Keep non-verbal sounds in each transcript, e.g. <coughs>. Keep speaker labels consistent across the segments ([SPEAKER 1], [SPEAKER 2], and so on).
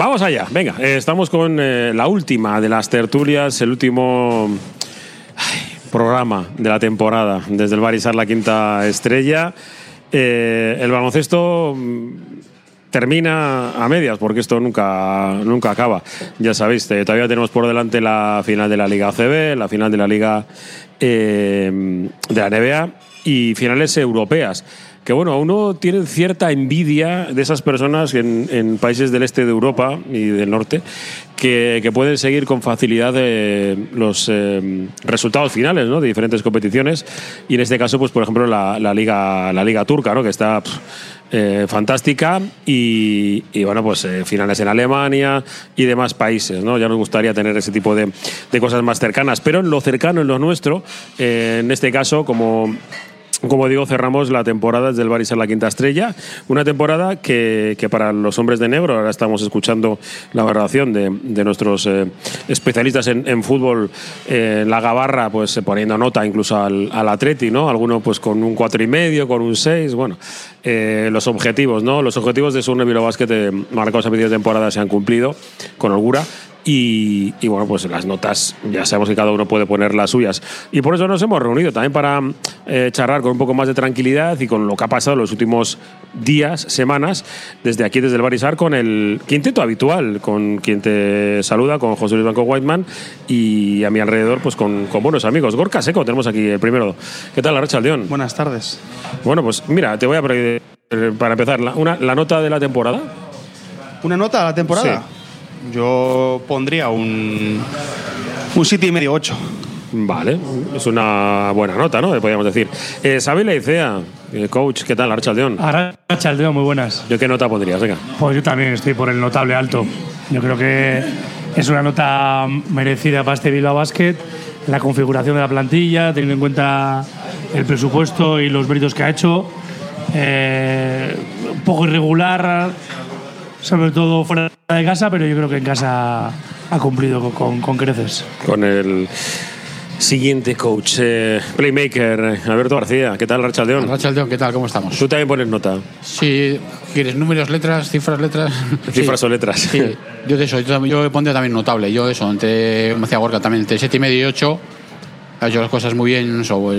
[SPEAKER 1] Vamos allá, venga, eh, estamos con eh, la última de las tertulias, el último programa de la temporada desde el Barisar la quinta estrella. Eh, el baloncesto mm, termina a medias porque esto nunca, nunca acaba. Ya sabéis, todavía tenemos por delante la final de la Liga ACB, la final de la Liga de la NBA y finales europeas. Que bueno, uno tiene cierta envidia de esas personas en, países del este de Europa y del norte que, pueden seguir con facilidad eh, los eh, resultados finales de diferentes competiciones y en este caso, pues por ejemplo, la, liga, la liga turca, ¿no? que está eh, fantástica y, bueno, pues finales en Alemania y demás países. Ya nos gustaría tener ese tipo de, de cosas más cercanas, pero en lo cercano, en lo nuestro, en este caso, como como digo, cerramos la temporada desde el Barisar la quinta estrella. Una temporada que, que, para los hombres de negro, ahora estamos escuchando la valoración de, de nuestros eh, especialistas en, en fútbol, eh, la gabarra, pues eh, poniendo nota incluso al, al Atleti, ¿no? Alguno pues con un cuatro y medio, con un 6, bueno. Los objetivos, ¿no? Los objetivos de Surne Basket eh, marcados a medio de temporada se han cumplido con holgura. Y, y, bueno, pues las notas ya sabemos que cada uno puede poner las suyas. Y por eso nos hemos reunido también para eh, charlar con un poco más de tranquilidad y con lo que ha pasado en los últimos días, semanas, desde aquí, desde el Barisar, con el quinteto habitual, con quien te saluda, con José Luis Blanco Whiteman y a mi alrededor, pues con, con buenos amigos. Gorka Seco, tenemos aquí el primero. ¿Qué tal, Arracha Aldeón?
[SPEAKER 2] Buenas tardes.
[SPEAKER 1] Bueno, pues mira, te voy a pedir, para empezar, la, una, la nota de la temporada.
[SPEAKER 2] ¿Una nota a la temporada?
[SPEAKER 1] Sí.
[SPEAKER 2] Yo pondría un, un 7 y medio, 8.
[SPEAKER 1] Vale, es una buena nota, ¿no? Podríamos decir. Eh, Xavi Leicea, eh, coach, ¿qué tal? Archaldeón.
[SPEAKER 3] Archaldeón, muy buenas.
[SPEAKER 1] ¿Yo qué nota pondrías? Venga.
[SPEAKER 3] Pues yo también estoy por el notable alto. Yo creo que es una nota merecida para este Bilbao Basket. La configuración de la plantilla, teniendo en cuenta el presupuesto y los méritos que ha hecho. Eh, un poco irregular, sobre todo fuera de casa, pero yo creo que en casa ha cumplido con, con, con creces.
[SPEAKER 1] Con el siguiente coach, eh, playmaker, Alberto García. ¿Qué tal, Rachaldeón?
[SPEAKER 4] Rachaldeón, ¿qué tal? ¿Cómo estamos?
[SPEAKER 1] ¿Tú también pones nota?
[SPEAKER 4] Sí, ¿quieres números, letras, cifras, letras? <laughs>
[SPEAKER 1] Cifras
[SPEAKER 4] sí.
[SPEAKER 1] o letras.
[SPEAKER 4] Sí, yo de eso, yo, yo pondría también notable. Yo eso, entre, como decía Gorka, también entre 7 y medio y 8. Ha hecho las cosas muy bien, eso,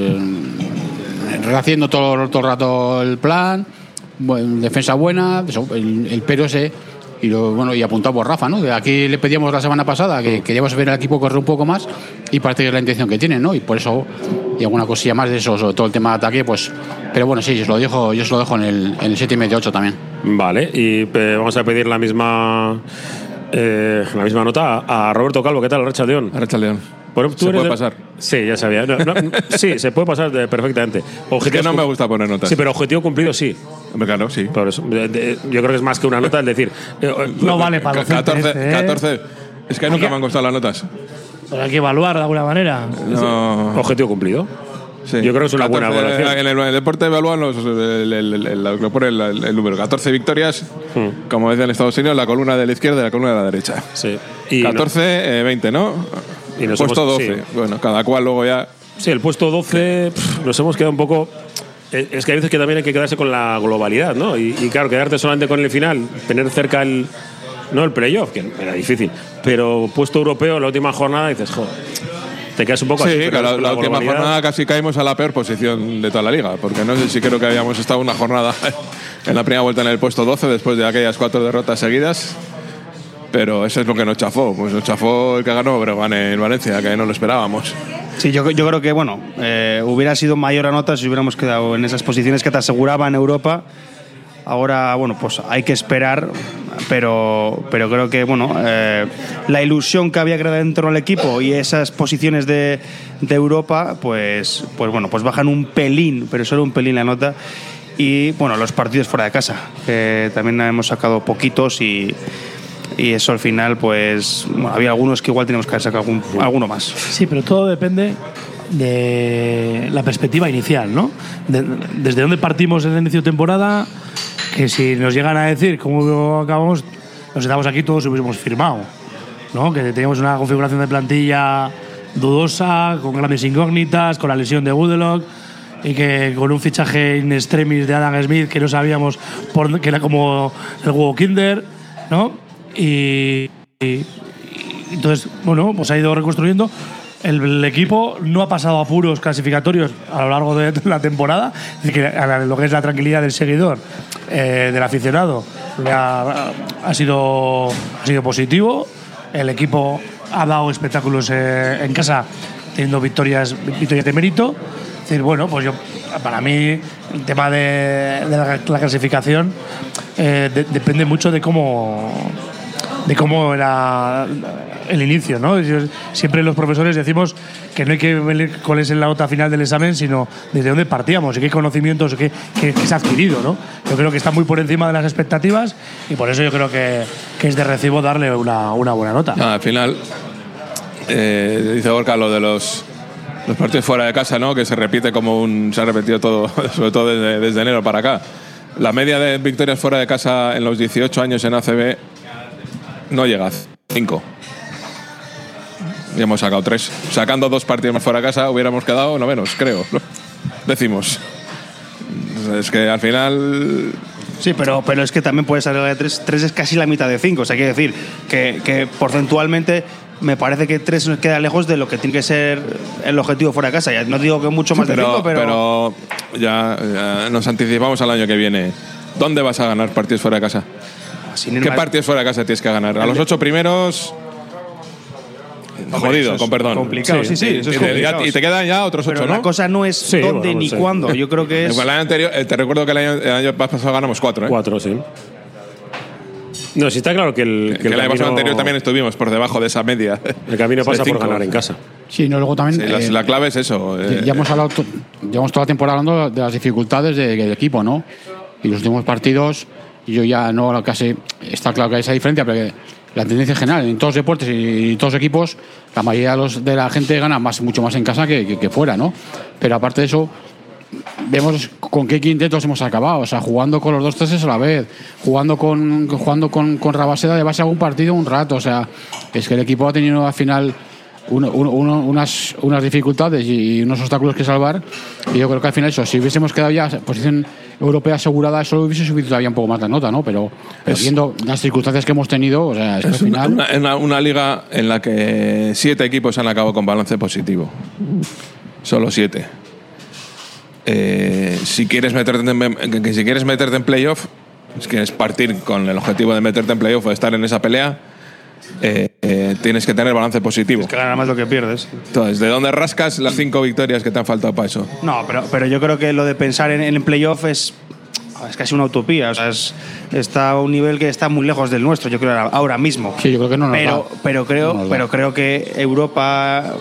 [SPEAKER 4] rehaciendo todo, todo el rato el plan, buen, defensa buena, eso, el, el pero ese y lo, bueno y apuntado por Rafa, ¿no? De aquí le pedíamos la semana pasada que queríamos ver al equipo correr un poco más y parece que es la intención que tienen, ¿no? Y por eso y alguna cosilla más de eso, sobre todo el tema de ataque, pues pero bueno, sí, yo os lo dejo, yo os lo dejo en el en el 7 y medio 8 también.
[SPEAKER 1] Vale, y eh, vamos a pedir la misma eh, la misma nota a, a Roberto Calvo, ¿qué tal, Racha León?
[SPEAKER 5] Racha León. ¿Se puede
[SPEAKER 1] de...
[SPEAKER 5] pasar?
[SPEAKER 1] Sí, ya sabía. No, no, <laughs> sí, se puede pasar perfectamente.
[SPEAKER 5] Objetivo es que no me gusta poner notas.
[SPEAKER 1] Sí, pero objetivo cumplido sí.
[SPEAKER 5] Hombre, claro, sí.
[SPEAKER 1] Por eso, de, de, yo creo que es más que una nota, es decir.
[SPEAKER 3] Eh, no vale para
[SPEAKER 5] 14,
[SPEAKER 3] este, ¿eh?
[SPEAKER 5] 14. Es que nunca me han gustado las notas.
[SPEAKER 3] Pero hay que evaluar de alguna manera.
[SPEAKER 5] No.
[SPEAKER 1] Objetivo cumplido.
[SPEAKER 5] Sí.
[SPEAKER 1] Yo creo que es una 14, buena evaluación.
[SPEAKER 5] En el, el deporte evalúan los, el, el, el, lo pone el, número. 14 victorias, hmm. como decían en Estados Unidos, la columna de la izquierda y la columna de la derecha.
[SPEAKER 1] Sí.
[SPEAKER 5] Y 14, no, eh, 20, ¿no?
[SPEAKER 1] Y nos
[SPEAKER 5] puesto
[SPEAKER 1] hemos,
[SPEAKER 5] 12.
[SPEAKER 1] Sí.
[SPEAKER 5] Bueno, cada cual luego ya.
[SPEAKER 1] Sí, el puesto 12 pff, nos hemos quedado un poco. Es que hay veces que también hay que quedarse con la globalidad, ¿no? Y, y claro, quedarte solamente con el final, tener cerca el. No el playoff, que era difícil, pero puesto europeo la última jornada dices, joder, te quedas un poco
[SPEAKER 5] sí,
[SPEAKER 1] así.
[SPEAKER 5] la, la, la última jornada casi caímos a la peor posición de toda la liga, porque no sé si creo que habíamos estado una jornada <laughs> en la primera vuelta en el puesto 12 después de aquellas cuatro derrotas seguidas. Pero eso es lo que nos chafó. Pues nos chafó el que ganó Bregan en Valencia, que no lo esperábamos.
[SPEAKER 2] Sí, yo, yo creo que bueno, eh, hubiera sido mayor a nota si hubiéramos quedado en esas posiciones que te aseguraban Europa. Ahora, bueno, pues hay que esperar, pero, pero creo que, bueno, eh, la ilusión que había creado dentro del equipo y esas posiciones de, de, Europa, pues, pues bueno, pues bajan un pelín, pero solo un pelín la nota. Y bueno, los partidos fuera de casa, que también hemos sacado poquitos y, y eso al final, pues bueno, había algunos que igual tenemos que haber sacado algún, alguno más.
[SPEAKER 3] Sí, pero todo depende de la perspectiva inicial, ¿no? De, desde dónde partimos en el inicio de temporada, que si nos llegan a decir cómo acabamos, nos estamos aquí todos hubiésemos firmado, ¿no? Que teníamos una configuración de plantilla dudosa, con grandes incógnitas, con la lesión de Woodlock y que con un fichaje in extremis de Adam Smith que no sabíamos por, que era como el huevo Kinder, ¿no? Y, entonces, bueno, pues ha ido reconstruyendo. El, equipo no ha pasado apuros clasificatorios a lo largo de la temporada, lo que es la tranquilidad del seguidor, eh, del aficionado, ha, sido, ha sido positivo. El equipo ha dado espectáculos eh, en casa, teniendo victorias, victorias de mérito. Decir, bueno, pues yo, para mí, el tema de, la, la clasificación eh, de- depende mucho de cómo de cómo era el inicio, ¿no? Siempre los profesores decimos que no hay que ver cuál es la nota final del examen, sino desde dónde partíamos y qué conocimientos que, que- que se ha adquirido, ¿no? Yo creo que está muy por encima de las expectativas y por eso yo creo que, que es de recibo darle una, una buena nota.
[SPEAKER 5] Al final, eh, dice Gorka lo de los, los partidos fuera de casa, ¿no? Que se repite como un. Se ha repetido todo, <laughs> sobre todo desde, desde enero para acá. La media de victorias fuera de casa en los 18 años en ACB no llega a 5. Y hemos sacado 3. Sacando dos partidos más fuera de casa hubiéramos quedado no menos, creo. Decimos. Es que al final
[SPEAKER 2] Sí, pero, pero es que también puede salir de 3. 3 es casi la mitad de 5. O sea, quiere decir que, que porcentualmente me parece que 3 nos queda lejos de lo que tiene que ser el objetivo fuera de casa. Ya no digo que mucho más de 5,
[SPEAKER 5] pero,
[SPEAKER 2] pero,
[SPEAKER 5] pero ya, ya nos anticipamos al año que viene. ¿Dónde vas a ganar partidos fuera de casa?
[SPEAKER 2] Sin ir
[SPEAKER 5] ¿Qué
[SPEAKER 2] más-
[SPEAKER 5] partidos fuera de casa tienes que ganar? A los ocho primeros. Jodido,
[SPEAKER 2] eso es
[SPEAKER 5] con perdón.
[SPEAKER 2] complicado, sí, sí,
[SPEAKER 5] Y-
[SPEAKER 2] eso es
[SPEAKER 5] y, te-
[SPEAKER 2] complicado.
[SPEAKER 5] y te quedan ya otros
[SPEAKER 2] Pero
[SPEAKER 5] ocho,
[SPEAKER 2] la
[SPEAKER 5] ¿no?
[SPEAKER 2] cosa no es
[SPEAKER 1] Sí,
[SPEAKER 2] dónde
[SPEAKER 1] bueno,
[SPEAKER 2] ni
[SPEAKER 1] sí.
[SPEAKER 2] cuándo. Yo creo que <laughs> es.
[SPEAKER 5] El año anterior, eh, te recuerdo que el año, el año pasado ganamos cuatro, ¿eh?
[SPEAKER 1] Cuatro, sí. No, sí está claro que el,
[SPEAKER 5] Que el año pasado
[SPEAKER 1] camino-
[SPEAKER 5] anterior también estuvimos por debajo de esa media.
[SPEAKER 1] el camino <laughs> pasa por
[SPEAKER 5] cinco.
[SPEAKER 1] ganar en casa.
[SPEAKER 4] Sí, no, luego también.
[SPEAKER 5] Sí, la,
[SPEAKER 4] eh,
[SPEAKER 5] la clave es eso. eh,
[SPEAKER 4] Ya hemos hablado, to- llevamos toda la temporada hablando de las dificultades de- del equipo, ¿no? Y los últimos partidos, yo ya no casi. Está claro que hay esa diferencia, pero la tendencia general en todos los deportes y todos los equipos, la mayoría de, la gente gana más, mucho más en casa que, que- fuera, ¿no? Pero aparte de eso, vemos con qué quintetos hemos acabado, o sea, jugando con los dos treses a la vez, jugando con jugando con, con Rabaseda de base a algún partido un rato, o sea, es que el equipo ha tenido al final uno- uno- unas, unas dificultades y unos obstáculos que salvar, y yo creo que al final eso, si hubiésemos quedado ya en posición europea asegurada, eso hubiese subido todavía un poco más la nota, ¿no? Pero, pero viendo las circunstancias que hemos tenido, o sea, es que al
[SPEAKER 5] Es
[SPEAKER 4] final...
[SPEAKER 5] una- una- una liga en la que siete equipos han acabado con balance positivo. Solo siete. Eh, si quieres meterte en, que si quieres meterte en playoff, si quieres partir con el objetivo de meterte en playoff o de estar en esa pelea, eh, eh, tienes que tener balance positivo.
[SPEAKER 2] que gana más lo que pierdes.
[SPEAKER 5] Entonces, ¿de dónde rascas las cinco victorias que te han faltado para eso?
[SPEAKER 2] No, pero, pero yo creo que lo de pensar en, en el playoff es, es casi una utopía. O sea, es- está a un nivel que está muy lejos del nuestro, yo creo, ahora, mismo.
[SPEAKER 4] Sí, yo creo que no nos
[SPEAKER 2] pero,
[SPEAKER 4] da.
[SPEAKER 2] pero, creo,
[SPEAKER 4] No nos da.
[SPEAKER 2] pero creo que Europa,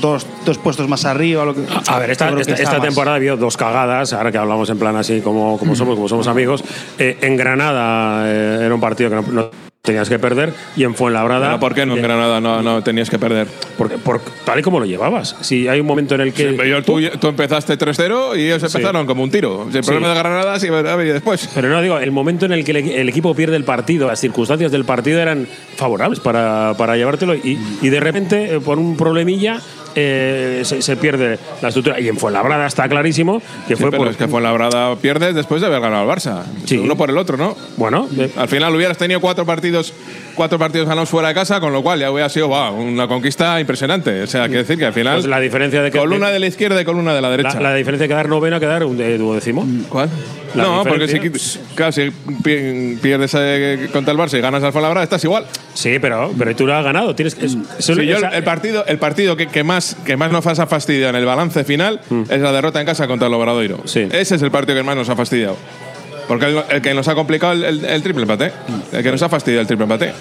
[SPEAKER 2] dos, dos puestos más arriba. Lo que,
[SPEAKER 1] A ver, esta, esta- esta temporada ha habido dos cagadas, ahora que hablamos en plan así como, como somos, como somos amigos. Eh, en Granada eh, era un partido que no, no tenías que perder y en Fuenlabrada.
[SPEAKER 5] Pero ¿Por qué no en
[SPEAKER 1] eh,
[SPEAKER 5] Granada no, no tenías que perder?
[SPEAKER 1] porque- por- tal y como lo llevabas. Si hay un momento en el que.
[SPEAKER 5] Pero yo- tú, tú empezaste 3-0 y ellos empezaron como un tiro. El problema de Granada sí ha venido después.
[SPEAKER 1] Pero no, digo, el momento en el que el, el equipo pierde el partido, las circunstancias del partido eran favorables para, para llevártelo y, y de repente, eh, por un problemilla, eh, se, se pierde la estructura. Y en Fuenlabrada está clarísimo que
[SPEAKER 5] Sí,
[SPEAKER 1] fue
[SPEAKER 5] pero
[SPEAKER 1] por.
[SPEAKER 5] es que Fuenlabrada pierdes después de haber ganado al Barça.
[SPEAKER 1] Sí.
[SPEAKER 5] Uno por el otro, ¿no?
[SPEAKER 1] Bueno, eh,
[SPEAKER 5] Al final hubieras tenido cuatro partidos, cuatro partidos ganados fuera de casa, con lo cual ya hubiera sido wow, una conquista impresionante. O sea, quiere decir que al final.
[SPEAKER 1] pues la diferencia de que.
[SPEAKER 5] columna de la izquierda y columna de la derecha.
[SPEAKER 1] la, la diferencia de quedar noveno a quedar un de- duodécimo.
[SPEAKER 5] ¿Cuál?
[SPEAKER 1] La
[SPEAKER 5] no, porque si, claro, si pierdes eh, contra el Barça y ganas al Fuenlabrada, estás igual.
[SPEAKER 1] Sí, pero, pero tú lo has ganado. Tienes, que- es- eso-
[SPEAKER 5] Sí, yo el, partido, el partido que, que más, que más nos ha fastidiado en el balance final es la derrota en casa contra el Obradoiro.
[SPEAKER 1] Mm. Sí.
[SPEAKER 5] Ese es el partido que más nos ha fastidiado. Porque el, que nos ha complicado el triple empate. El que nos ha fastidiado el triple empate.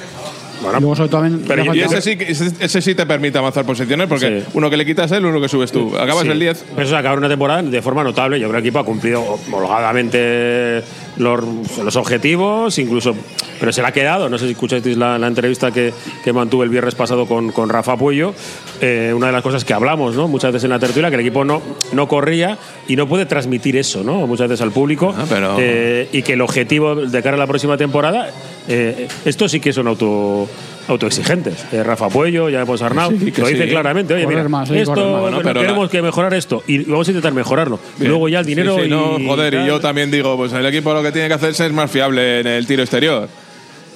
[SPEAKER 4] Y luego sobre todo también...
[SPEAKER 1] Pero
[SPEAKER 4] la
[SPEAKER 1] y-
[SPEAKER 4] falta-
[SPEAKER 5] ese sí, que- ese, ese sí te permite avanzar posiciones porque
[SPEAKER 1] Sí.
[SPEAKER 5] uno que le quitas él, uno que subes tú. Acabas
[SPEAKER 1] Sí.
[SPEAKER 5] el 10.
[SPEAKER 1] Pero eso es acabar una temporada de forma notable. Yo creo que el equipo ha cumplido holgadamente los, los objetivos, incluso. Pero se le ha quedado. No sé si escuchasteis la, la entrevista que, que mantuve el viernes pasado con, con Rafa Puello. Eh, una de las cosas que hablamos ¿no? muchas veces en la tertulia, que el equipo no, no corría y no puede transmitir eso ¿no? muchas veces al público.
[SPEAKER 5] Ah, pero-
[SPEAKER 1] Eh, y que el objetivo de cara a la próxima temporada, eh, esto sí que son auto autoexigentes. Eh, Rafa Puello, ya hemos Arnau,
[SPEAKER 5] Sí,
[SPEAKER 1] lo dice
[SPEAKER 5] sí.
[SPEAKER 1] claramente. Oye,
[SPEAKER 4] Correr
[SPEAKER 1] mira,
[SPEAKER 4] más, sí,
[SPEAKER 1] esto
[SPEAKER 4] correr más.
[SPEAKER 5] Bueno, pero
[SPEAKER 1] queremos
[SPEAKER 5] la-
[SPEAKER 1] que mejorar esto y vamos a intentar mejorarlo. Luego ya el dinero
[SPEAKER 5] Sí, sí, no,
[SPEAKER 1] y
[SPEAKER 5] joder, y yo también digo, pues el equipo lo que tiene que hacerse es más fiable en el tiro exterior.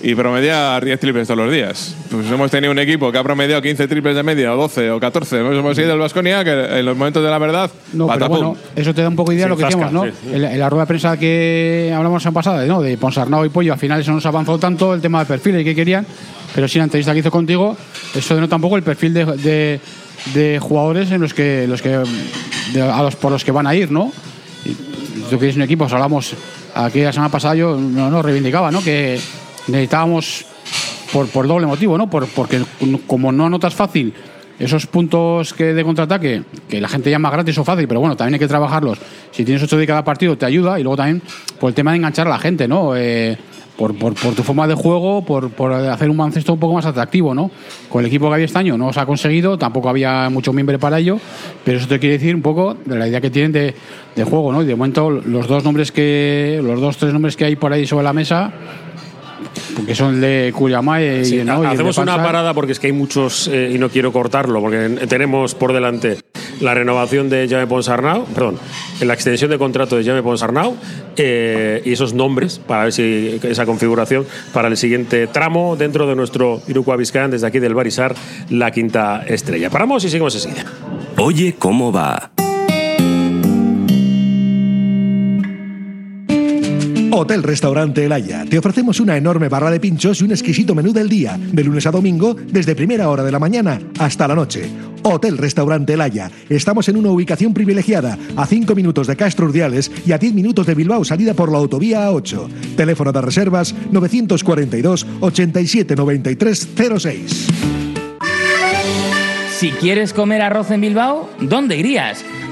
[SPEAKER 5] Y promedia 10 triples todos los días. Pues hemos tenido un equipo que ha promediado 15 triples de media, o 12 o 14. Hemos, hemos ido al Vasconia que en los momentos de la verdad,
[SPEAKER 4] No, pero bueno, eso te da un poco de idea de lo que
[SPEAKER 1] zasca,
[SPEAKER 4] decíamos, ¿no?
[SPEAKER 1] sí.
[SPEAKER 4] En, la, en la rueda de prensa que hablamos en pasada, ¿no? De Ponsarnau y Pollo, al final eso nos avanzó tanto el tema de perfiles y qué querían, pero sí la entrevista que hizo contigo, eso denota un poco el perfil de, de- de jugadores en los que, los que de- a los, por los que van a ir, ¿no? Y tú que eres un equipo, os hablamos aquí la semana pasada, yo no, no reivindicaba, ¿no? Que necesitábamos por, por doble motivo, ¿no? Por, porque como no anotas fácil esos puntos que de contraataque, que la gente llama gratis o fácil, pero bueno, también hay que trabajarlos. Si tienes ocho de cada partido, te ayuda. Y luego también por el tema de enganchar a la gente, ¿no? Eh, por, por, por tu forma de juego, por, por hacer un baloncesto un poco más atractivo, ¿no? Con el equipo que había este año no se ha conseguido, tampoco había mucho miembro para ello, pero eso te quiere decir un poco de la idea que tienen de, de juego, ¿no? Y de momento los dos nombres que, los dos, tres nombres que hay por ahí sobre la mesa, que son el de Cuyamá y,
[SPEAKER 1] Sí,
[SPEAKER 4] ¿no? y de
[SPEAKER 1] hacemos una parada porque es que hay muchos eh, y no quiero cortarlo porque tenemos por delante la renovación de Jaime Ponsarnau, perdón, la extensión de contrato de Jaime Ponsarnau eh, y esos nombres para ver si esa configuración para el siguiente tramo dentro de nuestro Iruko Vizcayán desde aquí del Barisar, la quinta estrella. Paramos y seguimos enseguida.
[SPEAKER 6] Oye, ¿cómo va?
[SPEAKER 7] Hotel Restaurante El Haya. Te ofrecemos una enorme barra de pinchos y un exquisito menú del día, de lunes a domingo, desde primera hora de la mañana hasta la noche. Hotel Restaurante El Haya. Estamos en una ubicación privilegiada, a 5 minutos de Castro Urdiales y a 10 minutos de Bilbao, salida por la autovía A8. Teléfono de reservas 942 87 93 06.
[SPEAKER 8] Si quieres comer arroz en Bilbao, ¿dónde irías?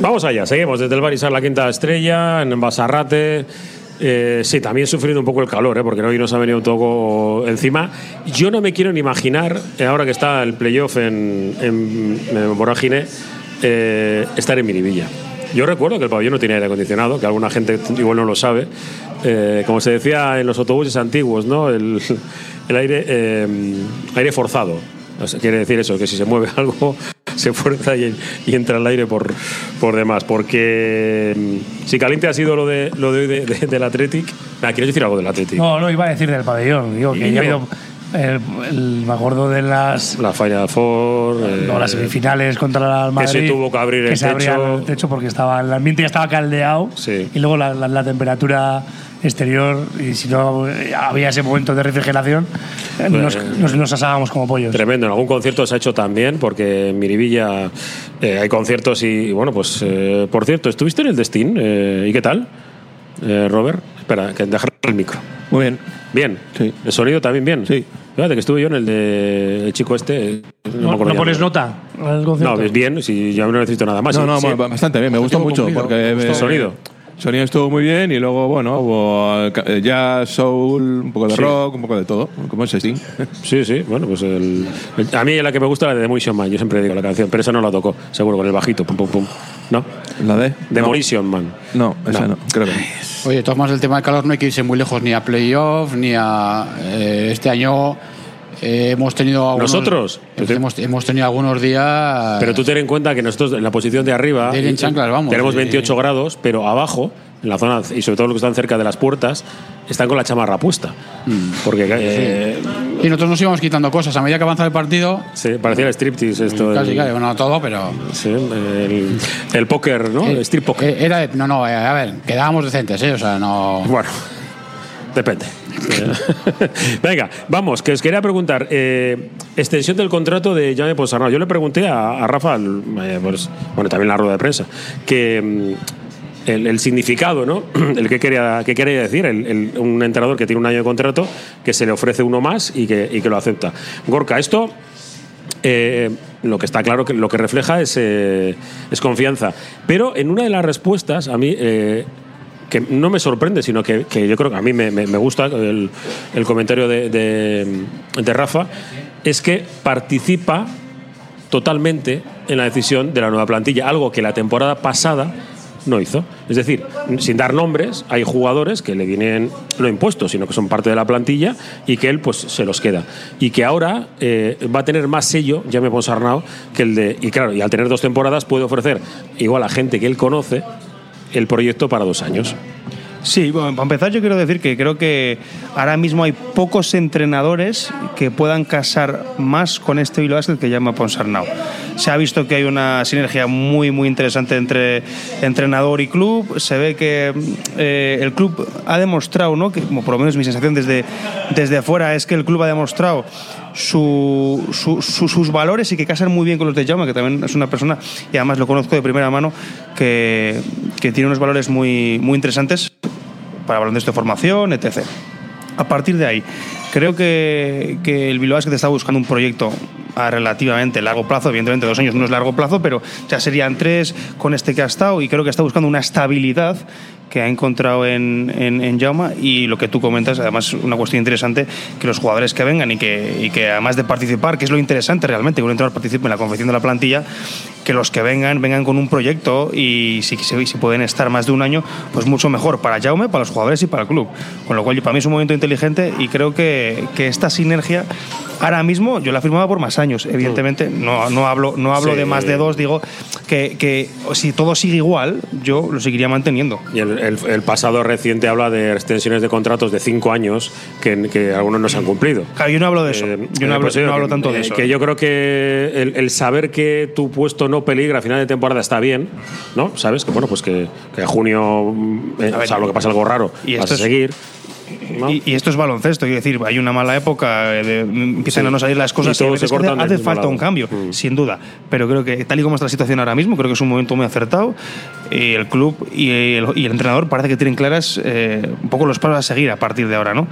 [SPEAKER 1] Vamos allá, seguimos desde el Barisar la quinta estrella, en Basarrate. Eh, sí, también sufriendo un poco el calor, ¿eh? porque hoy nos ha venido un encima. Yo no me quiero ni imaginar, eh, ahora que está el playoff en, en, Vorágine, eh, estar en Miribilla. Yo recuerdo que el pabellón no tenía aire acondicionado, que alguna gente igual no lo sabe. Como se decía en los autobuses antiguos, ¿no? el, aire, aire forzado. Quiere decir eso, que si se mueve <laughs> algo, <laughs> se fuerza y, y entra el aire por, por demás. Porque mm, si caliente ha sido lo de, lo de hoy de- de- del Athletic. Nada, ¿Quieres decir algo del Athletic?
[SPEAKER 3] No, no, iba a decir del pabellón. Digo, que ya ha habido. el- el- me acuerdo de las.
[SPEAKER 1] La Final Four. eh,
[SPEAKER 3] no, las semifinales contra el Madrid.
[SPEAKER 1] se tuvo que abrir el
[SPEAKER 3] se
[SPEAKER 1] techo.
[SPEAKER 3] el techo porque estaba, el ambiente ya estaba caldeado.
[SPEAKER 1] Sí.
[SPEAKER 3] Y luego la, la- la temperatura exterior, y si no había ese momento de refrigeración, eh, nos, nos, nos asábamos como pollos.
[SPEAKER 1] Tremendo, en algún concierto se ha hecho también, porque en Miribilla eh, hay conciertos y, y bueno, pues eh, por cierto, ¿estuviste en el Destin? Eh, ¿Y qué tal, eh, Robert? Espera, que dejar el micro.
[SPEAKER 5] Muy bien.
[SPEAKER 1] Bien.
[SPEAKER 5] Sí.
[SPEAKER 1] ¿El sonido también bien?
[SPEAKER 5] Sí.
[SPEAKER 1] Fíjate que estuve yo en el de el chico este. eh,
[SPEAKER 3] ¿No,
[SPEAKER 1] me
[SPEAKER 3] no
[SPEAKER 1] ya.
[SPEAKER 3] pones nota al concierto?
[SPEAKER 1] No, es bien, si ya no necesito nada más.
[SPEAKER 5] No, no,
[SPEAKER 1] sí.
[SPEAKER 5] bastante bien. Me gustó mucho
[SPEAKER 4] cumplido,
[SPEAKER 5] porque
[SPEAKER 1] ¿El sonido?
[SPEAKER 5] Sonido estuvo muy bien y luego, bueno, hubo eh, jazz, soul, un poco de
[SPEAKER 1] Sí.
[SPEAKER 5] rock, un poco de todo, como ese Sting. <laughs>
[SPEAKER 1] Sí, sí, bueno, pues el, el- a mí la que me gusta es la de Demolition Man, yo siempre digo la canción, pero esa no la tocó, seguro, con el bajito, pum, pum, pum. ¿No?
[SPEAKER 5] ¿La de?
[SPEAKER 1] Demolition Man.
[SPEAKER 5] No, esa
[SPEAKER 1] No.
[SPEAKER 5] no, creo que no.
[SPEAKER 4] Oye, tomas el tema del calor, no hay que irse muy lejos ni a playoff, ni a. eh, este año eh, hemos tenido. Algunos,
[SPEAKER 1] ¿Nosotros?
[SPEAKER 4] Hemos, hemos tenido algunos días.
[SPEAKER 1] Pero tú ten en cuenta que nosotros en la posición de arriba
[SPEAKER 4] De en chanclas, vamos.
[SPEAKER 1] tenemos
[SPEAKER 4] Sí.
[SPEAKER 1] 28 grados, pero abajo, en la zona, y sobre todo los que están cerca de las puertas, están con la chamarra puesta. Porque eh,
[SPEAKER 4] Y nosotros nos íbamos quitando cosas. A medida que avanza el partido,
[SPEAKER 1] sí, parecía el striptease esto.
[SPEAKER 4] casi, bueno, no todo, pero.
[SPEAKER 1] sí, el, el póker, ¿no? El strip poker.
[SPEAKER 4] Eh, Era, no, no, eh, a ver, quedábamos decentes, ¿eh? O sea, no.
[SPEAKER 1] Bueno, depende. <laughs> Venga, vamos, que os quería preguntar. eh, extensión del contrato de Jaime Ponsarnau. Yo le pregunté a, a Rafa, eh, bueno, también en la rueda de prensa, que mm, el, significado, ¿no? <clears throat> El que quería, que quería decir, el- un entrenador que tiene un año de contrato, que se le ofrece uno más y que, lo acepta. Gorka, esto eh, lo que está claro lo que refleja es, confianza. Pero en una de las respuestas, a mí, que no me sorprende, sino que, yo creo que a mí me, gusta el, comentario de, Rafa, es que participa totalmente en la decisión de la nueva plantilla, algo que la temporada pasada no hizo. Es decir, sin dar nombres, hay jugadores que le vienen no impuestos, sino que son parte de la plantilla y que él pues se los queda. Y que ahora eh, va a tener más sello, ya me Ponsarnau, que el de. Y claro, y al tener dos temporadas puede ofrecer igual a gente que él conoce el proyecto para dos años.
[SPEAKER 2] Sí, bueno, para empezar yo quiero decir que creo que ahora mismo hay pocos entrenadores que puedan casar más con este Bilbao Basket que llama Ponsarnau. Se ha visto que hay una sinergia muy muy interesante entre entrenador y club. Se ve que eh, el club ha demostrado, ¿no? que como por lo menos mi sensación desde, desde afuera es que el club ha demostrado su- su- su- sus valores y que casan muy bien con los de Jaume, que también es una persona, y además lo conozco de primera mano, que, que tiene unos valores muy, muy interesantes para baloncesto de formación, etc. A partir de ahí, creo que, que el Bilbao Basket está buscando un proyecto a relativamente largo plazo, evidentemente dos años no es largo plazo, pero ya serían tres con este que ha estado y creo que está buscando una estabilidad que ha encontrado en, en, en y lo que tú comentas, además una cuestión interesante, que los jugadores que vengan y que, y que además de participar, que es lo interesante realmente, que un entrenador participe en la confección de la plantilla, que los que vengan vengan con un proyecto y si, si, si pueden estar más de un año, pues mucho mejor para Jaume, para los jugadores y para el club. Con lo cual para mí es un momento inteligente y creo que, que esta sinergia ahora mismo yo la firmaba por más años, evidentemente no, no hablo, no hablo
[SPEAKER 1] Sí.
[SPEAKER 2] de más de dos, digo que, que si todo sigue igual, yo lo seguiría manteniendo.
[SPEAKER 1] Y el, el- el pasado reciente habla de extensiones de contratos de cinco años que, que algunos no se han cumplido.
[SPEAKER 2] Claro, yo no hablo de eso,
[SPEAKER 1] Eh,
[SPEAKER 2] yo no hablo, no hablo tanto de
[SPEAKER 1] eh,
[SPEAKER 2] eso.
[SPEAKER 1] Que yo creo que el, el saber que tu puesto no peligra a final de temporada está bien, ¿no? Sabes que bueno, pues que, que junio, mm, eh,
[SPEAKER 2] A ver,
[SPEAKER 1] salvo que pase algo raro,
[SPEAKER 2] y
[SPEAKER 1] vas
[SPEAKER 2] esto
[SPEAKER 1] a
[SPEAKER 2] es-
[SPEAKER 1] seguir. ¿No?
[SPEAKER 2] Y, y esto es baloncesto, quiero decir, hay una mala época, eh, de- empiezan
[SPEAKER 1] Sí.
[SPEAKER 2] a no salir las cosas
[SPEAKER 1] Y todo
[SPEAKER 2] veces
[SPEAKER 1] se corta
[SPEAKER 2] que
[SPEAKER 1] en el
[SPEAKER 2] hace
[SPEAKER 1] mismo
[SPEAKER 2] falta
[SPEAKER 1] lado.
[SPEAKER 2] un cambio,
[SPEAKER 1] Mm.
[SPEAKER 2] sin duda. Pero creo que tal y como está la situación ahora mismo, creo que es un momento muy acertado. Y el club y el, y el entrenador parece que tienen claras eh, un poco los pasos a seguir a partir de ahora, ¿no?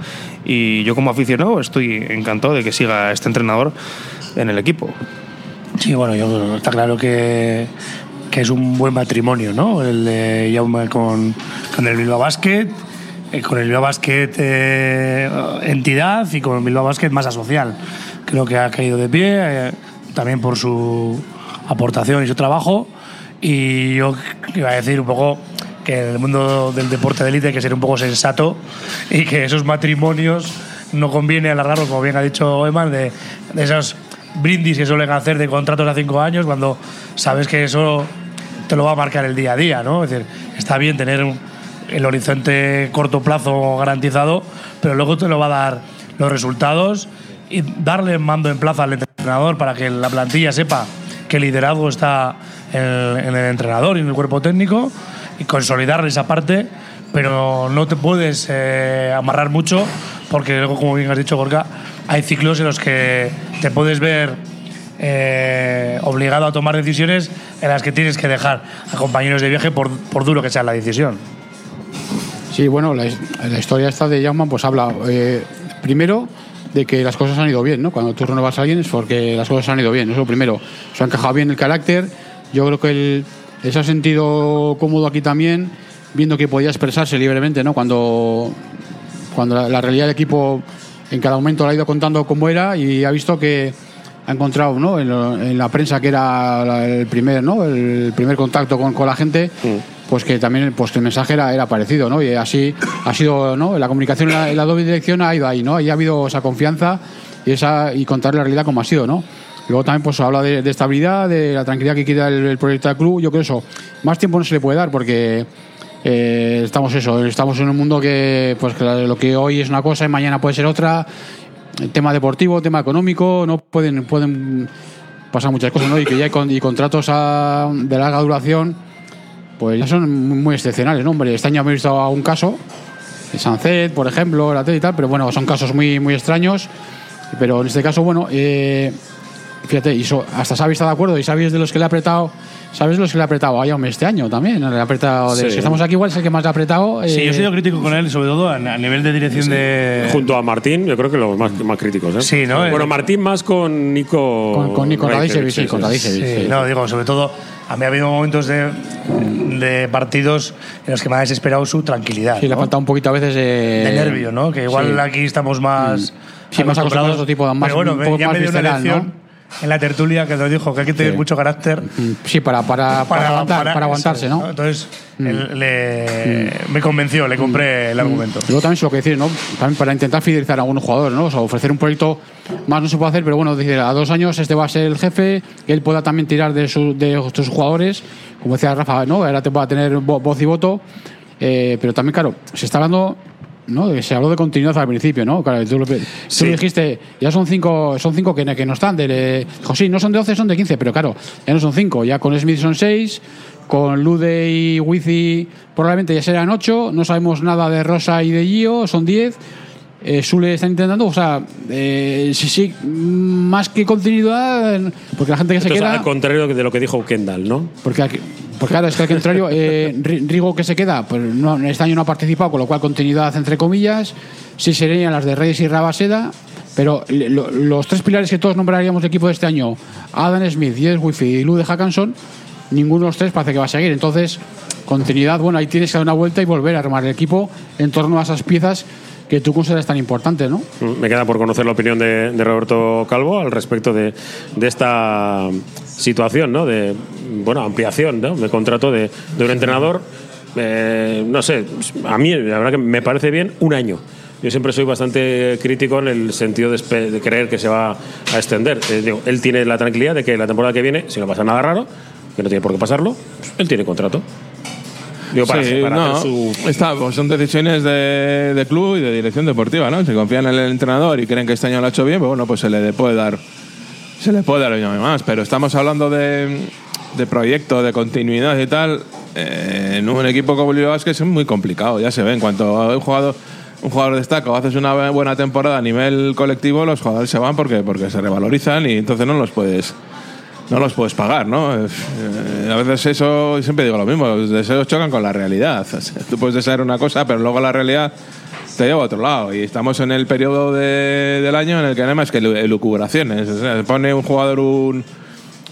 [SPEAKER 2] Y yo como aficionado estoy encantado de que siga este entrenador en el equipo.
[SPEAKER 3] Sí, bueno, yo, está claro que, que es un buen matrimonio, ¿no? El de Jaume con, con el Bilbao Basket, eh, con el Bilbao Basket eh, entidad y con el Bilbao Basket masa social. Creo que ha caído de pie, eh, también por su aportación y su trabajo. Y yo iba a decir un poco que en el mundo del deporte de élite hay que ser un poco sensato y que esos matrimonios no conviene alargarlos, como bien ha dicho Eman, de, de esos brindis que suelen hacer de contratos a cinco años cuando sabes que eso te lo va a marcar el día a día, ¿no? Es decir, está bien tener un- el horizonte corto plazo garantizado, pero luego te lo va a dar los resultados y darle mando en plaza al entrenador para que la plantilla sepa que el liderazgo está en en el entrenador y en el cuerpo técnico y consolidar esa parte, pero no te puedes eh, amarrar mucho porque luego, como bien has dicho, Gorka, hay ciclos en los que te puedes ver eh, obligado a tomar decisiones en las que tienes que dejar a compañeros de viaje por, por duro que sea la decisión.
[SPEAKER 4] Sí, bueno, la, his- la historia esta de Jaume pues habla eh, primero de que las cosas han ido bien, ¿no? Cuando tú renovas a alguien es porque las cosas han ido bien, eso primero. Se ha encajado bien el carácter, yo creo que él, se ha sentido cómodo aquí también viendo que podía expresarse libremente, ¿no? Cuando, cuando la, realidad del equipo en cada momento le ha ido contando cómo era y ha visto que ha encontrado ¿no? en, la prensa que era el primer, ¿no? el primer contacto con, con la gente, pues que también pues que el mensaje era, parecido, ¿no? Y así ha sido, ¿no? La comunicación en la, la doble dirección ha ido ahí, ¿no? Y ha habido esa confianza y esa y contar la realidad como ha sido, ¿no? Luego también pues habla de, estabilidad, de la tranquilidad que quiere el, proyecto del club. Yo creo eso, más tiempo no se le puede dar porque eh, estamos eso, estamos en un mundo que pues que lo que hoy es una cosa y mañana puede ser otra. El tema deportivo, tema económico, no pueden pueden pasar muchas cosas, ¿no? Y que ya hay con- y contratos de larga duración, pues ya son muy excepcionales, ¿no? Hombre, este año hemos visto a un caso, de Sancet, por ejemplo, la y tal, pero bueno, son casos muy, muy extraños. Pero en este caso, bueno, eh, fíjate, so- hasta Xavi está de acuerdo y Xavi es de los que le ha apretado, ¿sabes los que le ha apretado a Jaume este año también? Le ha apretado, de
[SPEAKER 3] Sí.
[SPEAKER 4] que estamos aquí igual es el que más le ha apretado.
[SPEAKER 3] Sí, yo he
[SPEAKER 4] eh,
[SPEAKER 3] sido crítico con él, sobre todo a, a nivel de dirección de.
[SPEAKER 1] Junto a Martín, yo creo que los más, más críticos. ¿eh?
[SPEAKER 3] Sí, ¿no?
[SPEAKER 1] Bueno, Martín más con Nico.
[SPEAKER 4] Con- con Nico Radicevic, sí, con
[SPEAKER 3] Sí,
[SPEAKER 4] Radicevic,
[SPEAKER 3] no, digo, sobre todo, a mí ha habido momentos de, de partidos en los que me ha desesperado su tranquilidad.
[SPEAKER 4] Sí, le ha
[SPEAKER 3] ¿no?
[SPEAKER 4] faltado un poquito a veces eh,
[SPEAKER 3] de nervio, ¿no? Que igual
[SPEAKER 4] sí.
[SPEAKER 3] aquí estamos más.
[SPEAKER 4] Sí, más acostumbrados a otro tipo de- más-
[SPEAKER 3] Pero bueno,
[SPEAKER 4] un poco
[SPEAKER 3] ya
[SPEAKER 4] más
[SPEAKER 3] me dio una
[SPEAKER 4] visceral,
[SPEAKER 3] lección en la tertulia que nos dijo que hay que tener
[SPEAKER 4] Sí.
[SPEAKER 3] mucho carácter
[SPEAKER 4] Sí, para, para, para, aguantar, para, aguantarse, ¿no?
[SPEAKER 3] Entonces,
[SPEAKER 4] Mm.
[SPEAKER 3] él le- me convenció, le compré el argumento.
[SPEAKER 4] Luego también es lo que decir, ¿no? También para intentar fidelizar a algunos jugadores, ¿no? O sea, ofrecer un proyecto más no se puede hacer, pero bueno, decir, a dos años este va a ser el jefe, que él pueda también tirar de, su- de sus jugadores, como decía Rafa, ¿no? Ahora te pueda tener vo- voz y voto, eh, pero también, claro, se está hablando. ¿No? Se habló de continuidad al principio, ¿no? Claro, tú,
[SPEAKER 1] Sí.
[SPEAKER 4] dijiste, ya son cinco, son cinco que, que no están. De, dijo, sí, no son de 12, son de 15, pero claro, ya no son cinco. Ya con Smith son seis, con Lude y Wizi probablemente ya serán ocho. No sabemos nada de Rosa y de Gio, son 10. Eh, Sule está intentando, o sea, eh, sí, sí, más que continuidad, eh, porque la gente que se queda.
[SPEAKER 1] al contrario de lo que dijo Kendall, ¿no?
[SPEAKER 4] Porque, aquí- porque claro, es que al contrario, eh, Ri- Rigo que se queda, pues no, este año no ha participado, con lo cual continuidad entre comillas. Sí serían las de Reyes y Rabaseda, pero lo- los tres pilares que todos nombraríamos de equipo de este año, Adam Smith, Jess Wifi y Lude Hackanson, ninguno de los tres parece que va a seguir. Entonces, continuidad, bueno, ahí tienes que dar una vuelta y volver a armar el equipo en torno a esas piezas que tú consideras tan importantes, ¿no?
[SPEAKER 1] Me queda por conocer la opinión de, Roberto Calvo al respecto de, esta situación, ¿no? De bueno, ampliación ¿no? de contrato de, un entrenador. Eh, no sé, a mí la verdad que me parece bien un año. Yo siempre soy bastante crítico en el sentido de, creer que se va a extender. Eh, él tiene la tranquilidad de que la temporada que viene, si no pasa nada raro, que no tiene por qué pasarlo, pues él tiene contrato. Digo, para,
[SPEAKER 5] Sí,
[SPEAKER 1] para
[SPEAKER 5] no,
[SPEAKER 1] hacer su
[SPEAKER 5] está, pues son decisiones de, de club y de dirección deportiva, ¿no? Si confían en el entrenador y creen que este año lo ha hecho bien, pues bueno, pues se le puede dar, se le puede dar un año más. Pero estamos hablando de, de proyecto, de continuidad y tal. eh, en un equipo como el Bilbao es que es muy complicado, ya se ve. En cuanto a un jugador, un jugador destaca o haces una buena temporada a nivel colectivo, los jugadores se van porque, porque se revalorizan y entonces no los puedes no los puedes pagar, ¿no? Eh, a veces eso, siempre digo lo mismo, los deseos chocan con la realidad. <laughs> O sea, tú puedes desear una cosa, pero luego la realidad te lleva a otro lado. Y estamos en el periodo de- del año en el que hay más que lu- elucubraciones. O sea, pone un jugador un,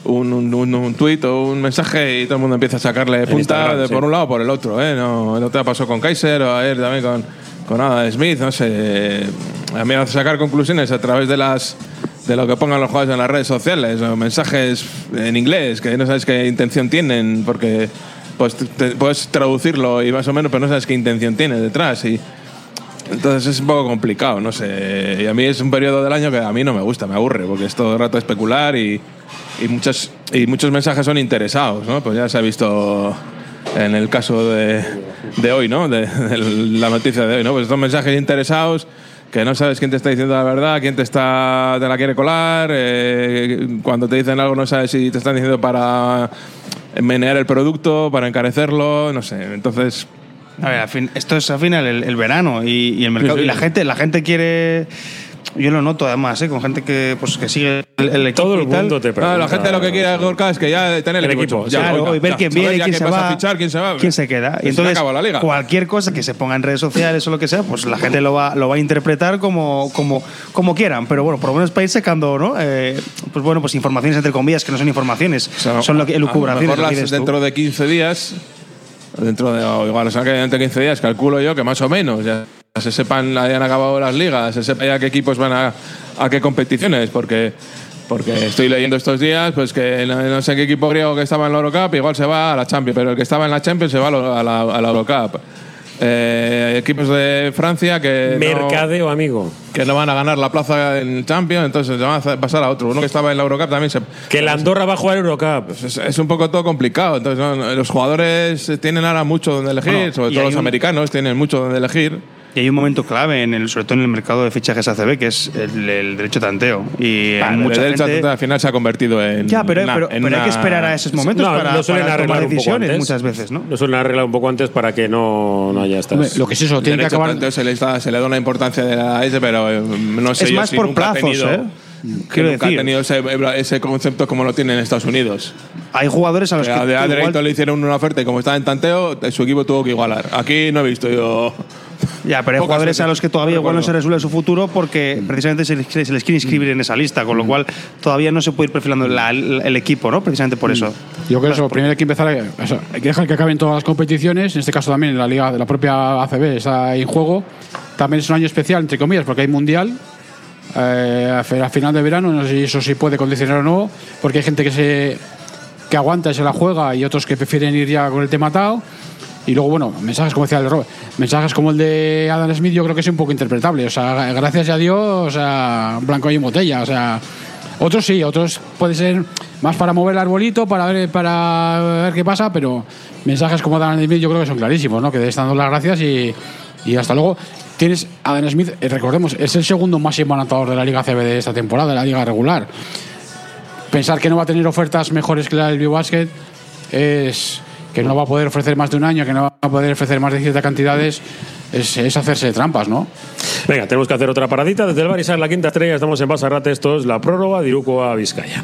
[SPEAKER 5] un, un, tuit o un mensaje y todo el mundo empieza a sacarle punta de
[SPEAKER 1] sí.
[SPEAKER 5] por un lado o por el otro. ¿eh? No, el otro pasó con Kaiser o ayer también con, con Adam Smith. No sé. A mí me hace sacar conclusiones a través de las de lo que pongan los jugadores en las redes sociales o mensajes en inglés que no sabes qué intención tienen porque pues puedes traducirlo y más o menos pero no sabes qué intención tiene detrás y entonces es un poco complicado, no sé. Y a mí es un periodo del año que a mí no me gusta, me aburre, porque es todo el rato especular y, y, muchos, y muchos mensajes son interesados, ¿no? Pues ya se ha visto en el caso de, de hoy, ¿no? De, la noticia de hoy, ¿no? Pues son mensajes interesados que no sabes quién te está diciendo la verdad, quién te está te la quiere colar, eh, cuando te dicen algo no sabes si te están diciendo para menear el producto, para encarecerlo, no sé. Entonces,
[SPEAKER 2] A ver, al fin- esto es al final el, el verano y, y el mercado.
[SPEAKER 5] Sí, sí.
[SPEAKER 2] Y la gente, la gente quiere. Yo lo noto además, ¿eh? con gente que, pues, que sigue el, el equipo.
[SPEAKER 1] Todo el
[SPEAKER 2] y tal.
[SPEAKER 1] mundo te pregunta.
[SPEAKER 5] No, la gente lo que quiere Gorka es que ya tener el,
[SPEAKER 1] El
[SPEAKER 5] equipo.
[SPEAKER 1] equipo,
[SPEAKER 5] Ya,
[SPEAKER 2] Claro,
[SPEAKER 5] oiga,
[SPEAKER 2] y ver
[SPEAKER 5] ya,
[SPEAKER 2] quién viene, quién se va,
[SPEAKER 5] a fichar, quién se va.
[SPEAKER 2] quién se queda.
[SPEAKER 5] Se
[SPEAKER 2] Y entonces,
[SPEAKER 5] acaba la liga.
[SPEAKER 2] cualquier cosa que se ponga en redes sociales o lo que sea, pues la gente lo va, lo va a interpretar como, como, como quieran. Pero bueno, por lo menos para ir secando, ¿no? Eh, pues bueno, pues informaciones entre comillas que no son informaciones,
[SPEAKER 5] O sea,
[SPEAKER 2] son lo que, elucubraciones. lo
[SPEAKER 5] las- dentro de 15 días Dentro de, o igual, o sea, que dentro de 15 días, calculo yo que más o menos ya se sepan, hayan acabado las ligas, se sepa ya qué equipos van a, a qué competiciones, porque, porque estoy leyendo estos días pues que no, no sé qué equipo griego que estaba en la Eurocup igual se va a la Champions, pero el que estaba en la Champions se va a la, a Eurocup. Eh, equipos de Francia que no-
[SPEAKER 1] Mercadeo, amigo.
[SPEAKER 5] que no van a ganar la plaza en Champions, entonces se van a pasar a otro. Uno que estaba en la Eurocup también se.
[SPEAKER 1] Que la Andorra va a jugar Eurocup.
[SPEAKER 5] Es, es un poco todo complicado. Entonces, no, no, los jugadores tienen ahora mucho donde elegir,
[SPEAKER 2] Bueno,
[SPEAKER 5] sobre todo los
[SPEAKER 2] un-
[SPEAKER 5] americanos tienen mucho donde elegir.
[SPEAKER 2] Y hay un momento clave, en el, sobre todo en el mercado de fichajes ACB, que es el, el derecho de tanteo. Y
[SPEAKER 5] Vale,
[SPEAKER 2] mucha
[SPEAKER 5] el derecho
[SPEAKER 2] gente-
[SPEAKER 5] al final se ha convertido en.
[SPEAKER 2] Ya, pero,
[SPEAKER 5] una-
[SPEAKER 2] pero,
[SPEAKER 5] en
[SPEAKER 2] pero hay que
[SPEAKER 5] una-
[SPEAKER 2] esperar a esos momentos
[SPEAKER 1] No,
[SPEAKER 2] para,
[SPEAKER 1] lo suelen
[SPEAKER 2] para
[SPEAKER 1] arreglar
[SPEAKER 2] tomar decisiones
[SPEAKER 1] antes.
[SPEAKER 2] muchas veces, ¿no?
[SPEAKER 1] Lo suelen arreglar un poco antes para que no, no haya estas.
[SPEAKER 4] Hombre, lo que es eso, tiene que acabar.
[SPEAKER 5] tanteo se le, da, se le da una importancia de la S, pero eh, no sé
[SPEAKER 2] Es
[SPEAKER 5] yo
[SPEAKER 2] más
[SPEAKER 5] si
[SPEAKER 2] por
[SPEAKER 5] nunca ha
[SPEAKER 2] plazos,
[SPEAKER 5] tenido,
[SPEAKER 2] ¿eh?
[SPEAKER 5] que
[SPEAKER 2] Quiero
[SPEAKER 5] nunca
[SPEAKER 2] decir.
[SPEAKER 5] ha tenido ese, ese concepto como lo tiene en Estados Unidos.
[SPEAKER 2] Hay jugadores a los
[SPEAKER 5] Que
[SPEAKER 2] que.
[SPEAKER 5] a de
[SPEAKER 2] tú
[SPEAKER 5] Adre
[SPEAKER 2] igual-
[SPEAKER 5] le hicieron una oferta y como estaba en tanteo, su equipo tuvo que igualar. Aquí no he visto yo.
[SPEAKER 2] Ya, pero hay
[SPEAKER 5] Pocas
[SPEAKER 2] jugadores
[SPEAKER 5] veces.
[SPEAKER 2] a los que todavía igual no se resuelve su futuro porque precisamente se les, se les quiere inscribir en esa lista, con lo cual todavía no se puede ir perfilando la- el equipo, ¿no? Precisamente por eso.
[SPEAKER 4] Yo creo que eso, primero hay que empezar, a- o sea, hay que dejar que acaben todas las competiciones, en este caso también en la liga de la propia ACB está en juego. También es un año especial, entre comillas, porque hay mundial. eh, a fe- a final de verano, no sé si eso sí puede condicionar o no, porque hay gente que se que aguanta y se la juega y otros que prefieren ir ya con el tema atado. Y luego, bueno, mensajes como decía el Robert, mensajes como el de Adam Smith, yo creo que es un poco interpretable. O sea, gracias a Dios, o sea, blanco y botella. O sea, otros sí, otros puede ser más para mover el arbolito, para ver, para ver qué pasa, pero mensajes como Adam Smith yo creo que son clarísimos, ¿no? Que debes dando las gracias y, y hasta luego. Tienes Adam Smith, eh, recordemos, es el segundo máximo anotador de la Liga CB de esta temporada, de la Liga regular. Pensar que no va a tener ofertas mejores que la del BioBasket es que no va a poder ofrecer más de un año, que no va a poder ofrecer más de ciertas cantidades, es, hacerse trampas, ¿no?
[SPEAKER 1] Venga, tenemos que hacer otra paradita. Desde el Barisar, la quinta estrella, estamos en Basarrate. Esto es la prórroga de Iruko a Vizcaya.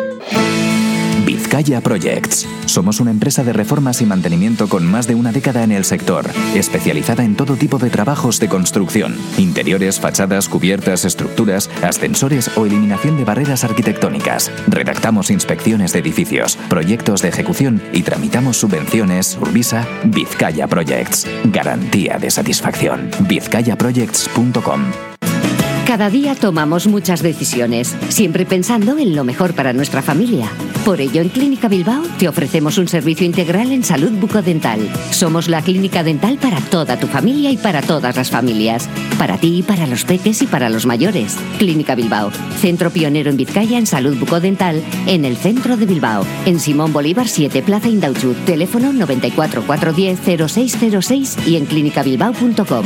[SPEAKER 9] Vizcaya Projects. Somos una empresa de reformas y mantenimiento con más de una década en el sector, especializada en todo tipo de trabajos de construcción, interiores, fachadas, cubiertas, estructuras, ascensores o eliminación de barreras arquitectónicas. Redactamos inspecciones de edificios, proyectos de ejecución y tramitamos subvenciones Urbisa Vizcaya Projects. Garantía de satisfacción. vizcayaprojects.com
[SPEAKER 10] Cada día tomamos muchas decisiones, siempre pensando en lo mejor para nuestra familia. Por ello, en Clínica Bilbao te ofrecemos un servicio integral en salud bucodental. Somos la clínica dental para toda tu familia y para todas las familias. Para ti, para los peques y para los mayores. Clínica Bilbao, centro pionero en Vizcaya en salud bucodental, en el centro de Bilbao. En Simón Bolívar 7, Plaza Indauchu. Teléfono 94 410 0606 y en clínicabilbao.com.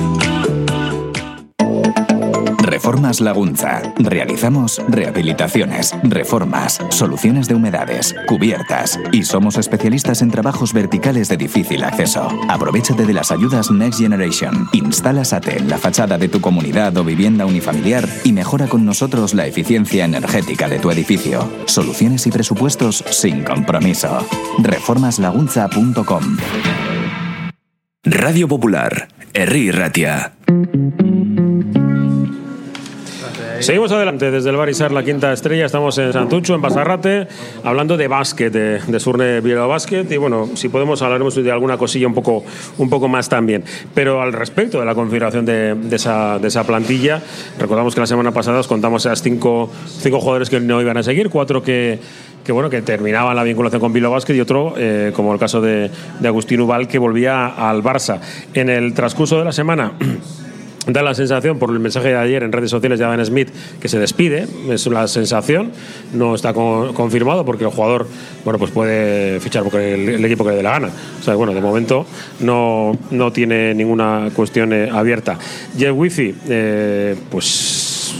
[SPEAKER 9] Reformas Lagunza. Realizamos rehabilitaciones, reformas, soluciones de humedades, cubiertas y somos especialistas en trabajos verticales de difícil acceso. Aprovechate de las ayudas Next Generation. Instala SATE en la fachada de tu comunidad o vivienda unifamiliar y mejora con nosotros la eficiencia energética de tu edificio. Soluciones y presupuestos sin compromiso. Reformaslagunza.com.
[SPEAKER 6] Radio Popular, Herri Ratia.
[SPEAKER 1] Seguimos adelante desde el Barisar, la quinta estrella. Estamos en Santucho, en Basarrate, hablando de básquet, de, de Surne Bilbao Básquet. Y bueno, si podemos, hablaremos de alguna cosilla un poco, un poco más también. Pero al respecto de la configuración de, de esa, de esa plantilla, recordamos que la semana pasada os contamos a cinco, cinco jugadores que no iban a seguir, cuatro que que bueno que terminaban la vinculación con Bilbao Basket y otro eh, como el caso de, de Agustín Ubal que volvía al Barça en el transcurso de la semana Da la sensación, por el mensaje de ayer en redes sociales de Adam Smith, que se despide. Es la sensación. No está con- confirmado porque el jugador bueno, pues puede fichar porque el, el equipo que le dé la gana. O sea, bueno, de momento no, no tiene ninguna cuestión eh, abierta. Jeff Wifi, eh, pues.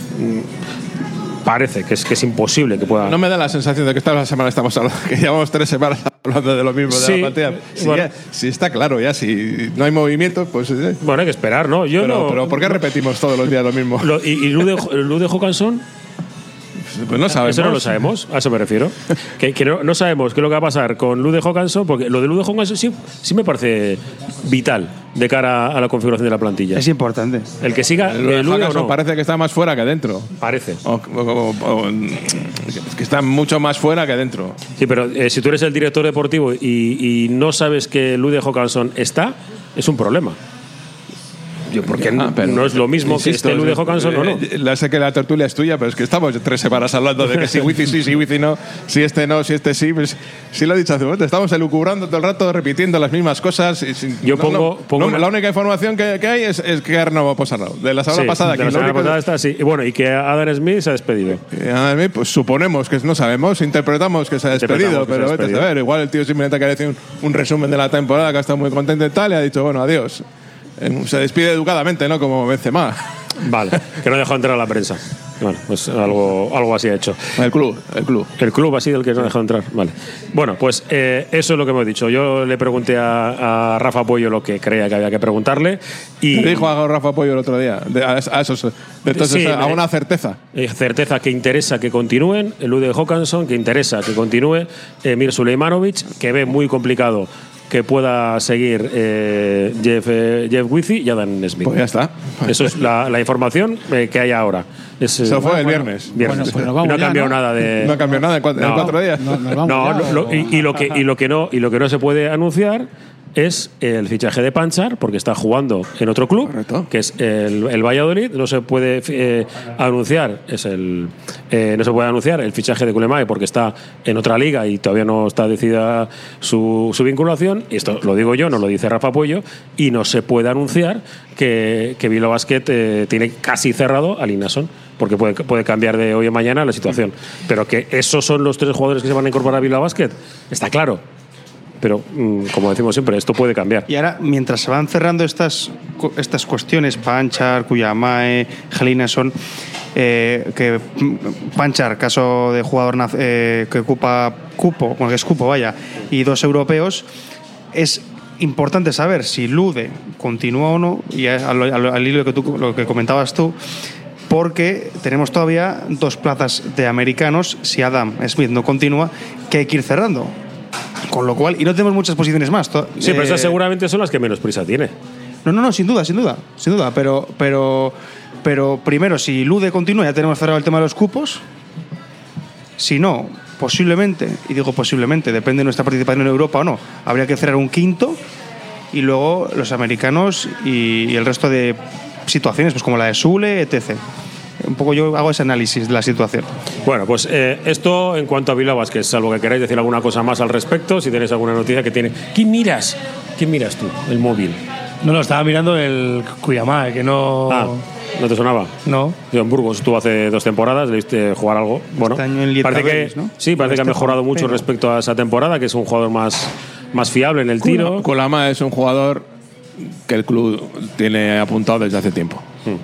[SPEAKER 1] Parece que es, que es imposible que pueda.
[SPEAKER 5] No me da la sensación de que esta semana estamos hablando, <laughs> que llevamos tres semanas hablando de lo mismo de la plantilla. Si,
[SPEAKER 1] bueno.
[SPEAKER 5] ya- si está claro ya, si no hay movimiento, pues. eh.
[SPEAKER 1] Bueno, hay que esperar, ¿no? Yo
[SPEAKER 5] pero,
[SPEAKER 1] no-
[SPEAKER 5] pero ¿por qué repetimos todos los días lo mismo?
[SPEAKER 1] Lo- ¿Y, y Lude, <laughs> Lude?
[SPEAKER 5] Pues no sabemos.
[SPEAKER 1] Eso no lo sabemos, a eso me refiero. <laughs> Que, que no, no sabemos qué es lo que va a pasar con Lude Hawkinson, porque lo de Lude Hawkinson sí, sí me parece vital de cara a la configuración de la plantilla.
[SPEAKER 2] Es importante.
[SPEAKER 1] El que siga Lude o
[SPEAKER 5] Hawkinson
[SPEAKER 1] no.
[SPEAKER 5] parece que está más fuera que dentro.
[SPEAKER 1] Parece.
[SPEAKER 5] O, o- o- o- es que está mucho más fuera que dentro.
[SPEAKER 1] Sí, pero eh, si tú eres el director deportivo y, y no sabes que Lude Hawkinson está, es un problema. Yo, porque
[SPEAKER 5] Ah, pero-
[SPEAKER 1] no es lo mismo
[SPEAKER 5] insisto,
[SPEAKER 1] que esté Lude Hawkinson o no.
[SPEAKER 5] eh, La sé que la tertulia es tuya, pero es que estamos tres semanas hablando de que si Wifi sí, si Wifi no, si este no, si este sí. Pues, sí lo he dicho hace un momento, estamos elucubrando todo el rato, repitiendo las mismas cosas. y sin-
[SPEAKER 1] Yo
[SPEAKER 5] no,
[SPEAKER 1] pongo-
[SPEAKER 5] no,
[SPEAKER 1] pongo
[SPEAKER 5] no,
[SPEAKER 1] una-
[SPEAKER 5] La única información que, que hay es, es que ha renovado Posarnau. De la semana
[SPEAKER 1] Sí,
[SPEAKER 5] pasada.
[SPEAKER 1] de la semana pasada está así. Y bueno, y que Adam Smith se ha despedido.
[SPEAKER 5] Eh, a mí, pues suponemos que no sabemos, interpretamos que se ha despedido, pero vete a saber. Igual el tío simplemente quiere decir un, un resumen de la temporada que ha estado muy contento y tal, y ha dicho, bueno, adiós. Se despide educadamente, ¿no? Como Benzema.
[SPEAKER 1] Vale, que no dejó entrar a la prensa. Bueno, pues algo, algo así ha hecho.
[SPEAKER 5] El club, el club.
[SPEAKER 1] El club ha sido el que no dejó entrar. Vale. Bueno, pues eh, eso es lo que hemos dicho. Yo le pregunté a, a Rafa Pollo lo que creía que había que preguntarle. Y
[SPEAKER 5] dijo a Rafa Pollo el otro día, de- a, a esos. Entonces,
[SPEAKER 1] Sí,
[SPEAKER 5] a una certeza.
[SPEAKER 1] Eh, certeza que interesa que continúen, el Ude Hawkinson, que interesa que continúe, Emir Suleimanovic, que ve muy complicado que pueda seguir eh, Jeff, eh, Jeff Wizzy y Adam Smith.
[SPEAKER 5] Pues ya está.
[SPEAKER 1] Eso es la, la información eh, que hay ahora. Es, eh,
[SPEAKER 5] Eso fue el
[SPEAKER 1] bueno,
[SPEAKER 5] viernes.
[SPEAKER 1] viernes.
[SPEAKER 4] Bueno, pues nos
[SPEAKER 1] Y
[SPEAKER 4] vamos
[SPEAKER 1] no ha
[SPEAKER 4] ya,
[SPEAKER 1] cambiado
[SPEAKER 4] ¿no?
[SPEAKER 1] nada de. <laughs>
[SPEAKER 5] No ha cambiado nada en cuatro, en
[SPEAKER 1] No.
[SPEAKER 5] cuatro días.
[SPEAKER 4] No, nos vamos
[SPEAKER 1] No,
[SPEAKER 4] ya,
[SPEAKER 1] lo-
[SPEAKER 4] o-
[SPEAKER 1] y, y lo que, y, lo que no, y lo que no se puede anunciar es el fichaje de Panchar, porque está jugando en otro club,
[SPEAKER 5] Correcto.
[SPEAKER 1] que es el, el Valladolid. No se puede eh, anunciar, es el, eh, no se puede anunciar el fichaje de Culemae porque está en otra liga y todavía no está decidida su, su vinculación. Y esto lo digo yo, no lo dice Rafa Puello. Y no se puede anunciar que, que Bilbao Basket eh, tiene casi cerrado al Inason porque puede, puede cambiar de hoy a mañana la situación. Pero que esos son los tres jugadores que se van a incorporar a Bilbao Basket, está claro. Pero, mm, como decimos siempre, esto puede cambiar.
[SPEAKER 2] Y ahora, mientras se van cerrando estas, estas cuestiones, Panchar, Cuyamae, Gelinason, eh, que mm, Panchar, caso de jugador eh, que ocupa cupo, bueno, que es cupo, vaya, y dos europeos, es importante saber si Lude continúa o no, y al hilo que tú, lo que comentabas tú, porque tenemos todavía dos plazas de americanos, si Adam Smith no continúa, que hay que ir cerrando. Con lo cual, y no tenemos muchas posiciones más.
[SPEAKER 1] Sí, pero
[SPEAKER 2] eh,
[SPEAKER 1] esas seguramente son las que menos prisa tiene.
[SPEAKER 2] no, no, no, sin duda, sin duda, sin duda. Pero, pero, pero primero, si Lude continúa, ya tenemos cerrado el tema de los cupos. Si no, posiblemente, y digo posiblemente, depende de nuestra participación en Europa o no, habría que cerrar un quinto y luego los americanos y, y el resto de situaciones, pues como la de Sule, etc. Un poco yo hago ese análisis de la situación.
[SPEAKER 1] Bueno, pues eh, esto en cuanto a Bilbao Basket, salvo que queráis decir alguna cosa más al respecto, si tenéis alguna noticia que tiene. ¿Quién miras? ¿Quién miras tú? El móvil.
[SPEAKER 3] No, no, estaba mirando el Cuyamá, que no.
[SPEAKER 1] Ah, ¿no te sonaba?
[SPEAKER 3] No.
[SPEAKER 1] Yo en Burgos estuvo hace dos temporadas, le viste jugar algo. Bueno,
[SPEAKER 2] Este año en
[SPEAKER 1] parece que,
[SPEAKER 2] ¿no?
[SPEAKER 1] sí, parece que ha
[SPEAKER 2] Este
[SPEAKER 1] mejorado mucho
[SPEAKER 2] pero-
[SPEAKER 1] respecto a esa temporada, que es un jugador más, más fiable en el tiro.
[SPEAKER 5] Kulama es un jugador que el club tiene apuntado desde hace tiempo.
[SPEAKER 1] Hmm.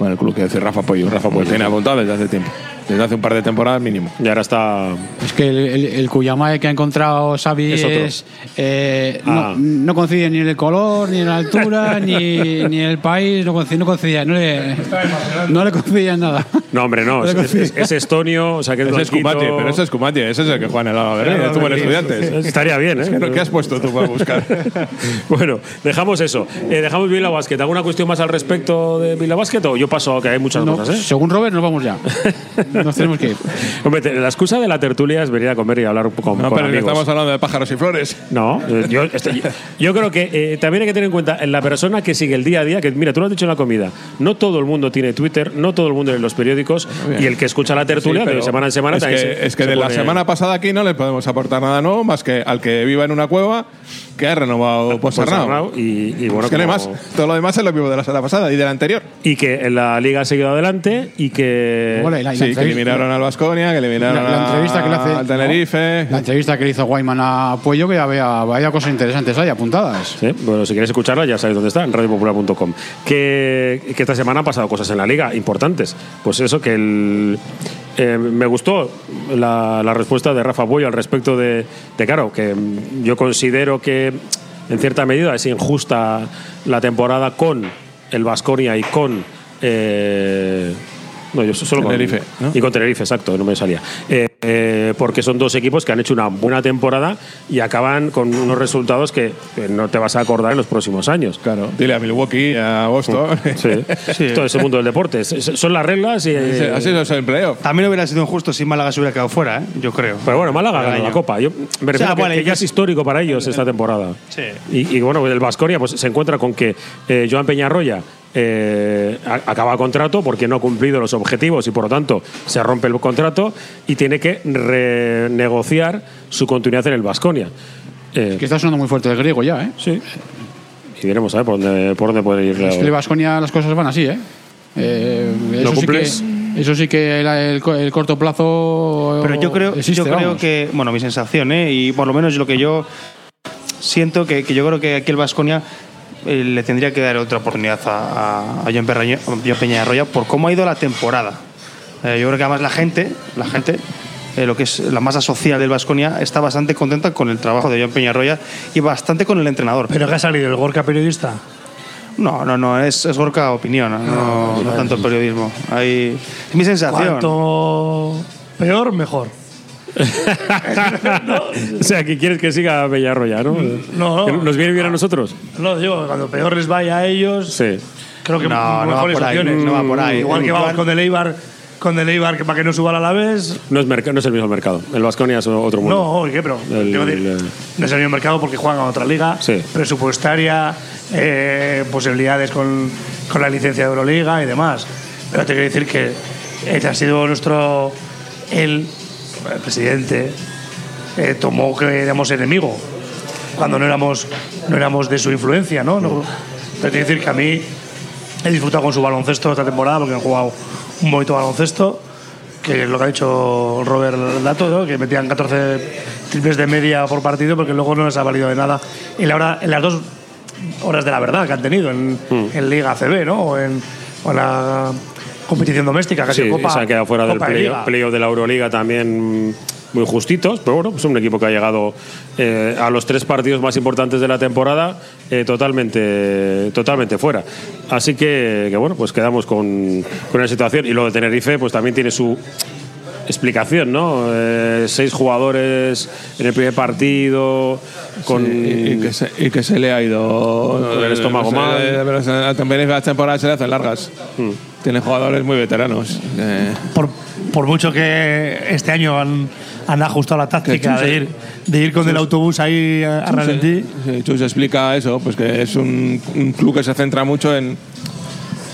[SPEAKER 5] Bueno, el club que dice Rafa Pollo. Rafa Pollo tiene apuntado desde hace tiempo. Desde hace un par de temporadas mínimo.
[SPEAKER 1] Y ahora está.
[SPEAKER 4] Es que el, el, que ha encontrado Xavi
[SPEAKER 1] Es
[SPEAKER 4] es,
[SPEAKER 1] otro.
[SPEAKER 4] eh,
[SPEAKER 1] Ah.
[SPEAKER 4] no, no coincide ni en el color, ni en la altura, <laughs> ni, ni en el país, no coincide, no coincidía, no le, no le coincidía nada.
[SPEAKER 1] No, hombre, no. Es, es- es- es estonio, o sea que es
[SPEAKER 5] Ese es pero ese es Cumati, ese es el que juega en el estudiante.
[SPEAKER 1] Estaría bien, ¿eh?
[SPEAKER 5] Es que no, ¿Qué has puesto tú para buscar? <laughs>
[SPEAKER 1] bueno, dejamos eso. Eh, dejamos Vila Basket. ¿Alguna cuestión más al respecto de Vila Basket o yo paso que hay muchas
[SPEAKER 4] No,
[SPEAKER 1] cosas, ¿eh?
[SPEAKER 4] Según Robert, nos vamos ya. <laughs> Nos tenemos que ir.
[SPEAKER 1] Hombre, te- la excusa de la tertulia es venir a comer y hablar un poco
[SPEAKER 5] No,
[SPEAKER 1] con
[SPEAKER 5] pero que
[SPEAKER 1] amigos.
[SPEAKER 5] estamos hablando de pájaros y flores.
[SPEAKER 1] No, eh, yo, yo- creo que eh, también hay que tener en cuenta en la persona que sigue el día a día, que mira, tú lo has dicho en la comida, no todo el mundo tiene Twitter, no todo el mundo lee los periódicos y el que escucha la tertulia
[SPEAKER 5] Sí,
[SPEAKER 1] de
[SPEAKER 5] pero
[SPEAKER 1] semana en semana
[SPEAKER 5] es
[SPEAKER 1] también
[SPEAKER 5] que,
[SPEAKER 1] se-
[SPEAKER 5] es que
[SPEAKER 1] se
[SPEAKER 5] de la
[SPEAKER 1] pone-
[SPEAKER 5] semana pasada aquí no le podemos aportar nada nuevo más que al que viva en una cueva que ha renovado Ponsarnau.
[SPEAKER 1] Ponsarnau y, y bueno,
[SPEAKER 5] Es que no hay
[SPEAKER 1] como-
[SPEAKER 5] más. Todo lo demás es lo mismo de la semana pasada y de la anterior.
[SPEAKER 1] y que en la liga ha seguido adelante y que
[SPEAKER 4] Bueno, y la- y la
[SPEAKER 5] Sí, que eliminaron al Vasconia, que eliminaron
[SPEAKER 4] La, la entrevista que le hace
[SPEAKER 5] al Tenerife.
[SPEAKER 4] La entrevista que le hizo Guayman a Puello, que había, había cosas interesantes ahí apuntadas.
[SPEAKER 1] Sí, bueno, si quieres escucharla ya sabéis dónde está, en radiopopular.com. Que, que esta semana han pasado cosas en la liga importantes. Pues eso, que el, eh, me gustó la, la respuesta de Rafa Boyo al respecto de, de, claro, que yo considero que en cierta medida es injusta la temporada con el Vasconia y con... eh, no, yo solo con
[SPEAKER 5] Tenerife, ¿no?
[SPEAKER 1] Y con Tenerife, exacto, no me salía. Eh, eh, porque son dos equipos que han hecho una buena temporada y acaban con unos resultados que, no te vas a acordar en los próximos años.
[SPEAKER 5] Claro, dile a Milwaukee, a Boston.
[SPEAKER 1] Sí, <laughs> todo ese mundo del deporte. Son las reglas y. eh,
[SPEAKER 5] Así es el playoff.
[SPEAKER 2] También hubiera sido injusto si Málaga se hubiera quedado fuera, ¿eh? yo creo.
[SPEAKER 1] Pero bueno, Málaga ganó la Copa. Yo me refiero
[SPEAKER 2] O sea,
[SPEAKER 1] a que,
[SPEAKER 2] bueno,
[SPEAKER 1] que
[SPEAKER 2] y
[SPEAKER 1] ya
[SPEAKER 2] que-
[SPEAKER 1] es histórico para ellos esta temporada.
[SPEAKER 2] Sí.
[SPEAKER 1] Y, y bueno, el Vasconia pues, se encuentra con que eh, Joan Peñarroya eh, acaba contrato porque no ha cumplido los objetivos y por lo tanto se rompe el contrato y tiene que renegociar su continuidad en el Vasconia.
[SPEAKER 4] Que está sonando muy fuerte el griego ya, ¿eh?
[SPEAKER 1] Sí. Y veremos a ver por dónde, por dónde puede ir.
[SPEAKER 4] Es que el Vasconia las cosas van así, ¿eh? Eh, eso, sí que, eso sí que el, el co- el corto plazo.
[SPEAKER 2] Pero yo creo,
[SPEAKER 4] existe,
[SPEAKER 2] yo creo
[SPEAKER 4] vamos.
[SPEAKER 2] que, bueno, mi sensación, ¿eh? y por lo menos lo que yo siento, que, que yo creo que aquí el Vasconia le tendría que dar otra oportunidad a, a, a John Perraño- a John Peñarroya por cómo ha ido la temporada. Eh, yo creo que además la gente, la gente, eh, lo que es la masa social del Vasconia, está bastante contenta con el trabajo de John Peñarroya y bastante con el entrenador.
[SPEAKER 3] Pero que ha salido el Gorka periodista.
[SPEAKER 2] No, no, no, es, es Gorka opinión, no, no tanto periodismo. Hay, es mi sensación.
[SPEAKER 3] Cuanto peor, mejor. <laughs>
[SPEAKER 1] o sea, que quieres que siga Peñarroya, ¿no?
[SPEAKER 3] No,
[SPEAKER 1] ¿Que
[SPEAKER 3] no.
[SPEAKER 1] ¿Nos viene bien a nosotros?
[SPEAKER 3] No, digo, cuando peor les vaya a ellos,
[SPEAKER 1] Sí.
[SPEAKER 3] creo que
[SPEAKER 2] No, no va
[SPEAKER 3] mejores
[SPEAKER 2] por ahí,
[SPEAKER 3] opciones.
[SPEAKER 2] no va por ahí.
[SPEAKER 3] Igual que vamos con el Eibar, con el Eibar que para que no suba a la vez.
[SPEAKER 1] No es, no es el mismo mercado. El Vasconia es otro mundo.
[SPEAKER 3] No, oye, ¿qué? Pero
[SPEAKER 1] El-
[SPEAKER 3] quiero decir,
[SPEAKER 1] el-
[SPEAKER 3] no es el mismo mercado porque juegan a otra liga,
[SPEAKER 1] Sí.
[SPEAKER 3] presupuestaria, eh, posibilidades con, con la licencia de Euroliga y demás. Pero te quiero decir que ese ha sido nuestro. El, el presidente eh, tomó que éramos enemigo cuando no éramos, no éramos de su influencia, ¿no? no quiero decir que a mí he disfrutado con su baloncesto esta temporada porque han jugado un bonito baloncesto que es lo que ha dicho Robert dato, ¿no? que metían 14 triples de media por partido porque luego no les ha valido de nada en, la hora, en las dos horas de la verdad que han tenido en, en Liga ACB ¿no? o, en, o en la competición doméstica ha
[SPEAKER 1] Sí,
[SPEAKER 3] Copa
[SPEAKER 1] se ha quedado fuera del
[SPEAKER 3] Copa
[SPEAKER 1] playoff de la Euroliga también muy justitos, pero bueno, es un equipo que ha llegado eh, a los tres partidos más importantes de la temporada eh, totalmente, totalmente fuera. Así que, que bueno, pues quedamos con, con la situación. Y lo de Tenerife, pues también tiene su explicación, ¿no? Eh, seis jugadores en el primer partido, con...
[SPEAKER 5] Sí, y, y que se, y que se le ha ido
[SPEAKER 1] El estómago
[SPEAKER 5] se-
[SPEAKER 1] mal.
[SPEAKER 5] Tenerife las temporadas se le hacen largas.
[SPEAKER 1] Hmm.
[SPEAKER 5] Tiene jugadores muy veteranos. Eh,
[SPEAKER 3] por, por mucho que este año han, han ajustado la táctica de ir, de ir con el autobús ahí a, a ralentí.
[SPEAKER 5] Sí, Chus explica eso, pues que es un, un club que se centra mucho en,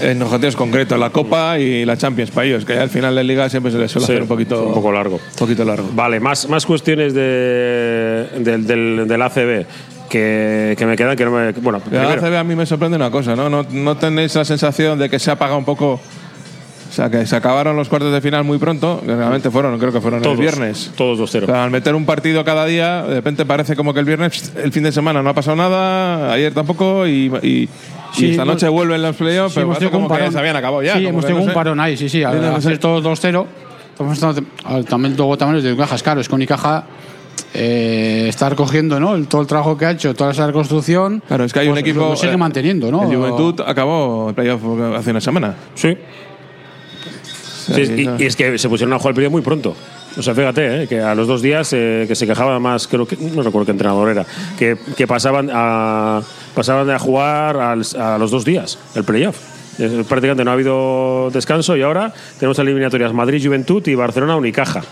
[SPEAKER 5] en objetivos concretos, la Copa y la Champions para ellos, que al final de liga siempre se les suele
[SPEAKER 1] Sí,
[SPEAKER 5] hacer un poquito,
[SPEAKER 1] un poco largo.
[SPEAKER 5] poquito largo.
[SPEAKER 1] Vale, más, más cuestiones de, del, del, del ACB que, que me quedan que no me. Bueno,
[SPEAKER 5] la ACB a mí me sorprende una cosa, ¿no? ¿no? No tenéis la sensación de que se apaga un poco. O sea, que se acabaron los cuartos de final muy pronto, que realmente fueron, creo que fueron
[SPEAKER 1] Todos,
[SPEAKER 5] el viernes.
[SPEAKER 1] Todos 2-0.
[SPEAKER 5] O sea, al meter un partido cada día, de repente parece como que el viernes, el fin de semana no ha pasado nada, ayer tampoco, y, y- y
[SPEAKER 4] Sí,
[SPEAKER 5] esta noche vuelven los playoffs,
[SPEAKER 4] Sí,
[SPEAKER 5] pero
[SPEAKER 4] hemos
[SPEAKER 5] como
[SPEAKER 4] un
[SPEAKER 5] que
[SPEAKER 4] parón.
[SPEAKER 5] se habían acabado ya.
[SPEAKER 4] Sí, hemos tenido
[SPEAKER 5] no
[SPEAKER 4] un
[SPEAKER 5] sé.
[SPEAKER 4] parón ahí, sí, sí. Al hacer todos 2-0, Estamos hablando de- también luego también de Unicaja es caro, es que Unicaja eh, está recogiendo ¿no? el, todo el trabajo que ha hecho, toda esa reconstrucción.
[SPEAKER 5] Claro, es que hay un
[SPEAKER 4] pues,
[SPEAKER 5] equipo.
[SPEAKER 4] Lo sigue
[SPEAKER 5] eh,
[SPEAKER 4] manteniendo, ¿no?
[SPEAKER 5] El Juventud acabó el playoff hace una semana.
[SPEAKER 1] Sí. Sí, y, y es que se pusieron a jugar el periodo muy pronto. O sea, fíjate, eh, que a los dos días eh, que se quejaba más, creo que, no recuerdo qué entrenador era, que, que pasaban, a, pasaban a jugar al- a los dos días el playoff. Eh, Prácticamente no ha habido descanso y ahora tenemos eliminatorias Madrid-Juventud y Barcelona-Unicaja.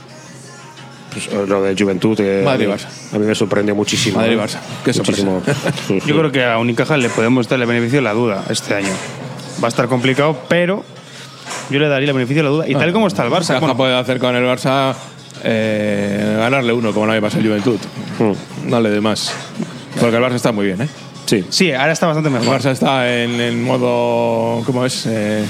[SPEAKER 1] Pues, eh, lo de Juventud eh,
[SPEAKER 5] Madrid y
[SPEAKER 1] a mí-
[SPEAKER 5] Barça.
[SPEAKER 1] a mí me sorprendió muchísimo.
[SPEAKER 5] Madrid y
[SPEAKER 1] ¿eh?
[SPEAKER 5] Barça. Qué sorpresa.
[SPEAKER 1] Muchísimo. Sí, <laughs> sí.
[SPEAKER 2] Yo creo que a Unicaja le podemos dar el beneficio de la duda este año. Va a estar complicado, pero yo le daría el beneficio de la duda. Y tal como está el Barça,
[SPEAKER 5] Caja
[SPEAKER 2] bueno,
[SPEAKER 5] puede hacer con el Barça eh, ganarle uno, como no había pasado el Juventud. No le dé más. Porque el Barça está muy bien, ¿eh?
[SPEAKER 1] Sí.
[SPEAKER 2] sí, ahora está bastante
[SPEAKER 5] El
[SPEAKER 2] mejor.
[SPEAKER 5] Barça está en, en modo. ¿Cómo es? Eh,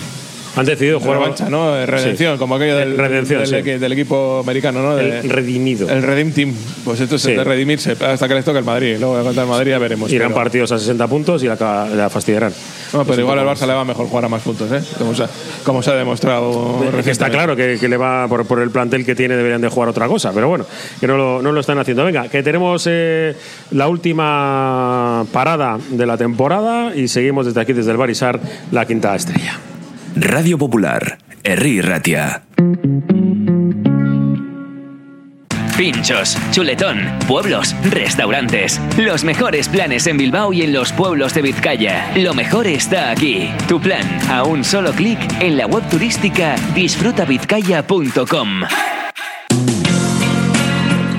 [SPEAKER 1] Han decidido jugar
[SPEAKER 5] revancha, ¿no? Eh, Redención,
[SPEAKER 1] Sí.
[SPEAKER 5] como aquello del,
[SPEAKER 1] Redención,
[SPEAKER 5] del,
[SPEAKER 1] sí.
[SPEAKER 5] equi- del equipo americano, ¿no? De-
[SPEAKER 1] El redimido.
[SPEAKER 5] el Redeem Team. Pues esto es
[SPEAKER 1] Sí.
[SPEAKER 5] de redimirse hasta que les toque el Madrid. Luego contra el Madrid ya veremos.
[SPEAKER 1] Irán
[SPEAKER 5] pero-
[SPEAKER 1] partidos a 60 puntos y la, la fastidiarán.
[SPEAKER 5] No, pero igual al Barça le va mejor jugar a más puntos, ¿eh? Como se, como se ha demostrado.
[SPEAKER 1] Que está claro que, que le va por, por el plantel que tiene deberían de jugar otra cosa, pero bueno, que no lo, no lo están haciendo. Venga, que tenemos eh, la última parada de la temporada y seguimos desde aquí, desde el Barisar, la quinta estrella.
[SPEAKER 6] Radio Popular, Herri Ratia.
[SPEAKER 11] Pinchos, chuletón, pueblos, restaurantes. Los mejores planes en Bilbao y en los pueblos de Vizcaya. Lo mejor está aquí. Tu plan, a un solo clic en la web turística disfrutavizcaya.com.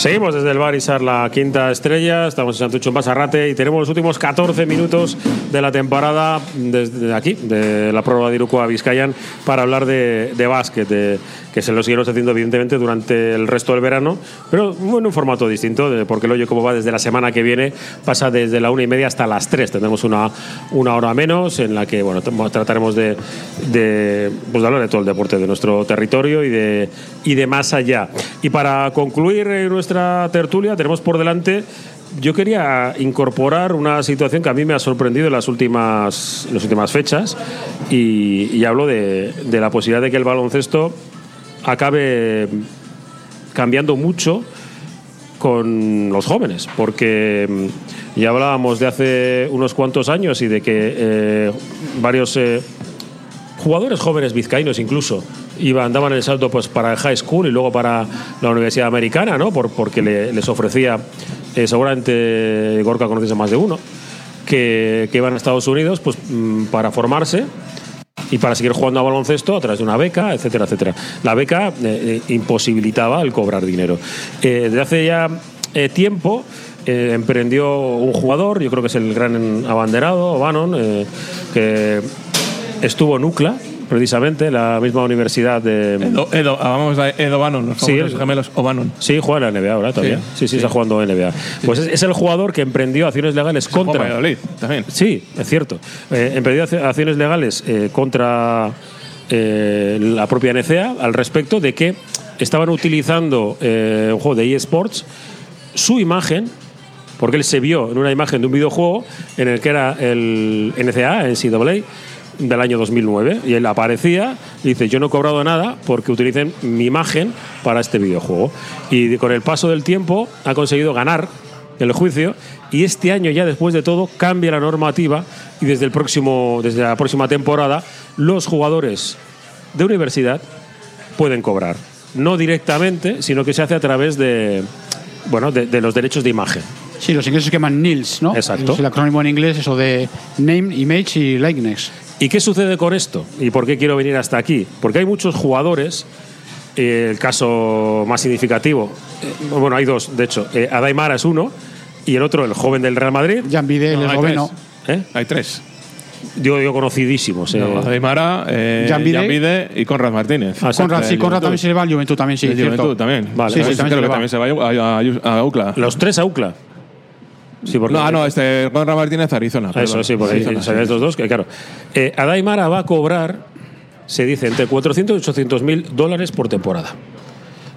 [SPEAKER 1] Seguimos desde el Barisar, la quinta estrella. Estamos en Santucho en Pasarrate y tenemos los últimos 14 minutos de la temporada desde aquí, de la prueba de Iruko a Vizcayan, para hablar de, de básquet, de- que se lo seguiremos haciendo evidentemente durante el resto del verano, pero en un formato distinto, de- porque el hoyo como va desde la semana que viene, pasa desde la una y media hasta las tres. Tendremos una, una hora menos en la que bueno, trataremos de, de, pues, de hablar de todo el deporte de nuestro territorio y de, y de más allá. Y para concluir eh, nuestra tertulia, tenemos por delante yo quería incorporar una situación que a mí me ha sorprendido en las últimas, en las últimas fechas y, y hablo de, de la posibilidad de que el baloncesto acabe cambiando mucho con los jóvenes, porque mm, ya hablábamos de hace unos cuantos años y de que eh, varios eh, jugadores jóvenes vizcaínos incluso iban, daban el salto pues para el high school y luego para la universidad americana, ¿no? Por, porque le- les ofrecía, eh, seguramente Gorka conoces a más de uno, que, que iban a Estados Unidos pues mm, para formarse y para seguir jugando a baloncesto a través de una beca, etcétera, etcétera. La beca eh, eh, imposibilitaba el cobrar dinero. Eh, desde hace ya tiempo emprendió un jugador, yo creo que es el gran abanderado, Bannon, que estuvo en precisamente, la misma universidad de...
[SPEAKER 5] Edo, Edo, ah, vamos a Edo Bannon, los
[SPEAKER 1] Sí,
[SPEAKER 5] gemelos O'Bannon.
[SPEAKER 1] Sí, juega en la NBA ahora todavía.
[SPEAKER 5] Sí,
[SPEAKER 1] Sí, está jugando en NBA. Pues es, es el jugador que emprendió acciones legales contra.
[SPEAKER 5] Valladolid, también.
[SPEAKER 1] Sí, es cierto. Eh, emprendió ac- acciones legales eh, contra eh, la propia NCA al respecto de que estaban utilizando un juego de eSports su imagen. Porque él se vio en una imagen de un videojuego en el que era el NCA, NCAA, del año 2009 y él aparecía y dice, yo no he cobrado nada porque utilicen mi imagen para este videojuego. Y con el paso del tiempo ha conseguido ganar el juicio y este año ya después de todo cambia la normativa y desde el próximo desde la próxima temporada los jugadores de universidad pueden cobrar no directamente sino que se hace a través de bueno de, de los derechos de imagen
[SPEAKER 4] Sí, los ingleses que llaman NILS, ¿no?
[SPEAKER 1] Exacto.
[SPEAKER 4] Es el acrónimo en inglés, eso de Name, Image y Likeness.
[SPEAKER 1] ¿Y qué sucede con esto? ¿Y por qué quiero venir hasta aquí? Porque hay muchos jugadores, eh, el caso más significativo, eh, bueno, hay dos, de hecho, eh, Adaimara es uno y el otro, el joven del Real Madrid.
[SPEAKER 4] Jan Vidal, el
[SPEAKER 5] hay
[SPEAKER 4] esloveno.
[SPEAKER 1] ¿Eh?
[SPEAKER 5] Hay tres.
[SPEAKER 1] Digo, digo conocidísimos. eh.
[SPEAKER 5] No, Aymara, eh,
[SPEAKER 4] Jan Vide.
[SPEAKER 5] Jan Vide y Conrad Martínez.
[SPEAKER 1] Ah,
[SPEAKER 4] Conrad, sí, Conrad
[SPEAKER 5] Juventud.
[SPEAKER 4] también se le va al Juventud, también sí. Cierto.
[SPEAKER 5] Juventud también.
[SPEAKER 1] Vale.
[SPEAKER 4] Sí, sí,
[SPEAKER 5] Pues
[SPEAKER 4] también
[SPEAKER 5] creo
[SPEAKER 4] se
[SPEAKER 5] que
[SPEAKER 4] le
[SPEAKER 5] también se va a, a, a UCLA.
[SPEAKER 1] Los tres a UCLA. Sí, porque
[SPEAKER 5] No, ah, no, este Conrad Martínez, Arizona.
[SPEAKER 1] Eso
[SPEAKER 5] perdón.
[SPEAKER 1] sí, porque
[SPEAKER 5] Arizona,
[SPEAKER 1] ahí salían estos dos, que claro. Eh, Adaimara va a cobrar, se dice, entre 400 y 800 mil dólares por temporada.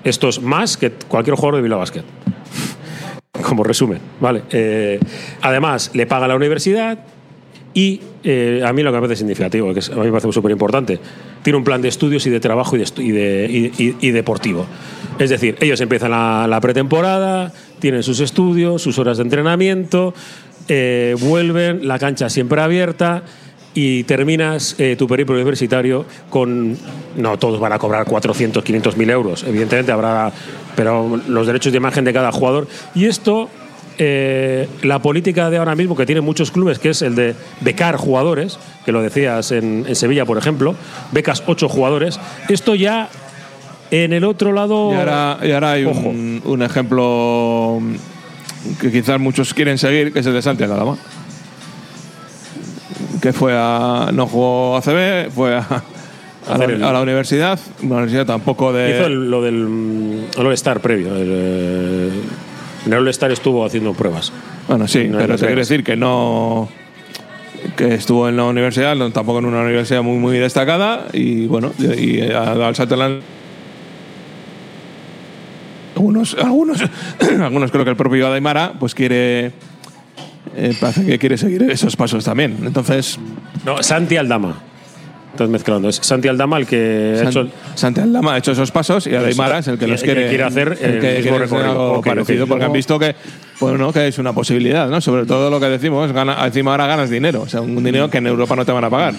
[SPEAKER 1] Esto es más que cualquier jugador de Bilbao Basket. <laughs> Como resumen, ¿vale? Eh, además, le paga la universidad y eh, a mí lo que me parece significativo, que a mí me parece súper importante, tiene un plan de estudios y de trabajo y, de y, de- y- y- y deportivo. Es decir, ellos empiezan la, la pretemporada, tienen sus estudios, sus horas de entrenamiento, eh, vuelven, la cancha siempre abierta y terminas eh, tu periplo universitario con. No todos van a cobrar 400, 500 mil euros, evidentemente habrá. Pero los derechos de imagen de cada jugador. Y esto. Eh, la política de ahora mismo que tienen muchos clubes, que es el de becar jugadores, que lo decías en, en Sevilla, por ejemplo, becas ocho jugadores. Esto ya en el otro lado.
[SPEAKER 5] Y ahora, y ahora hay un, un ejemplo que quizás muchos quieren seguir, que es el de Santiago Adama. Que fue a. No jugó ACB, fue a, a, la,
[SPEAKER 1] el-
[SPEAKER 5] a la universidad. Una universidad tampoco de.
[SPEAKER 1] Hizo el- lo del mm, All-Star previo. el, eh, en el All-Star estuvo haciendo pruebas.
[SPEAKER 5] Bueno, sí,
[SPEAKER 1] No,
[SPEAKER 5] pero te quiero decir que no. que estuvo en la universidad, no- tampoco en una universidad muy, muy destacada, y bueno, y, y ha dado el Algunos, algunos, <coughs> algunos creo que el propio Adaimara pues quiere. eh, parece que quiere seguir esos pasos también. Entonces.
[SPEAKER 1] No, Santi Aldama. Estás mezclando. Es Santi Aldama el que ha
[SPEAKER 5] San-
[SPEAKER 1] hecho el-
[SPEAKER 5] Santi Aldama ha hecho esos pasos y Adaimara es el que los
[SPEAKER 1] el que
[SPEAKER 5] quiere,
[SPEAKER 1] hacer el
[SPEAKER 5] que
[SPEAKER 1] mismo recorrido.
[SPEAKER 5] algo parecido
[SPEAKER 1] ok.
[SPEAKER 5] porque han visto que bueno que es una posibilidad no sobre todo lo que decimos gana, encima ahora ganas dinero o sea un dinero que en Europa no te van a pagar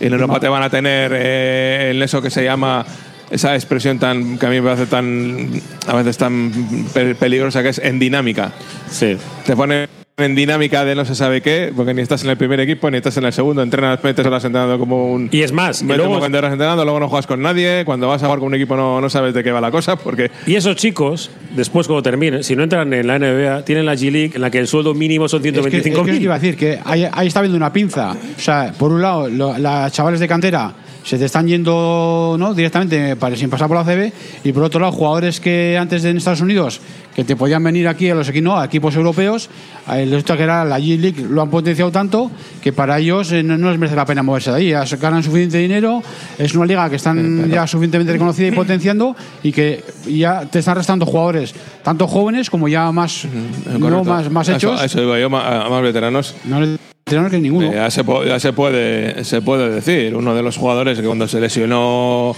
[SPEAKER 5] y en Europa te van a tener eh, en eso que se llama esa expresión tan que a mí me parece tan a veces tan pe- peligrosa que es en dinámica
[SPEAKER 1] sí
[SPEAKER 5] te ponen en dinámica de no se sabe qué, porque ni estás en el primer equipo ni estás en el segundo, entrenas, metes horas entrenando como un.
[SPEAKER 1] Y es más,
[SPEAKER 5] metes
[SPEAKER 1] luego-
[SPEAKER 5] de horas entrenando, luego no juegas con nadie. Cuando vas a jugar con un equipo no, no sabes de qué va la cosa, porque.
[SPEAKER 1] Y esos chicos, después cuando terminen, si no entran en la NBA, tienen la G-League en la que el sueldo mínimo son
[SPEAKER 4] Es que, es que
[SPEAKER 1] 125
[SPEAKER 4] te
[SPEAKER 1] mil.
[SPEAKER 4] iba a decir que ahí, ahí está viendo una pinza. O sea, por un lado, lo- las chavales de cantera se te están yendo ¿no? directamente para, sin pasar por la CB y por otro lado, jugadores que antes de en Estados Unidos que te podían venir aquí a los equipos, no, a equipos europeos, a les gusta que era la G-League, lo han potenciado tanto que para ellos eh, no, no les merece la pena moverse de ahí. Ya ganan suficiente dinero, es una liga que están ya suficientemente reconocida y <laughs> potenciando y que ya te están restando jugadores, tanto jóvenes como ya más, no, más, más
[SPEAKER 5] Eso-
[SPEAKER 4] hechos.
[SPEAKER 5] Eso, digo yo, ma- a más veteranos.
[SPEAKER 4] No que ninguno.
[SPEAKER 5] Eh, ya, se, po- ya se puede, se puede decir. Uno de los jugadores que cuando se lesionó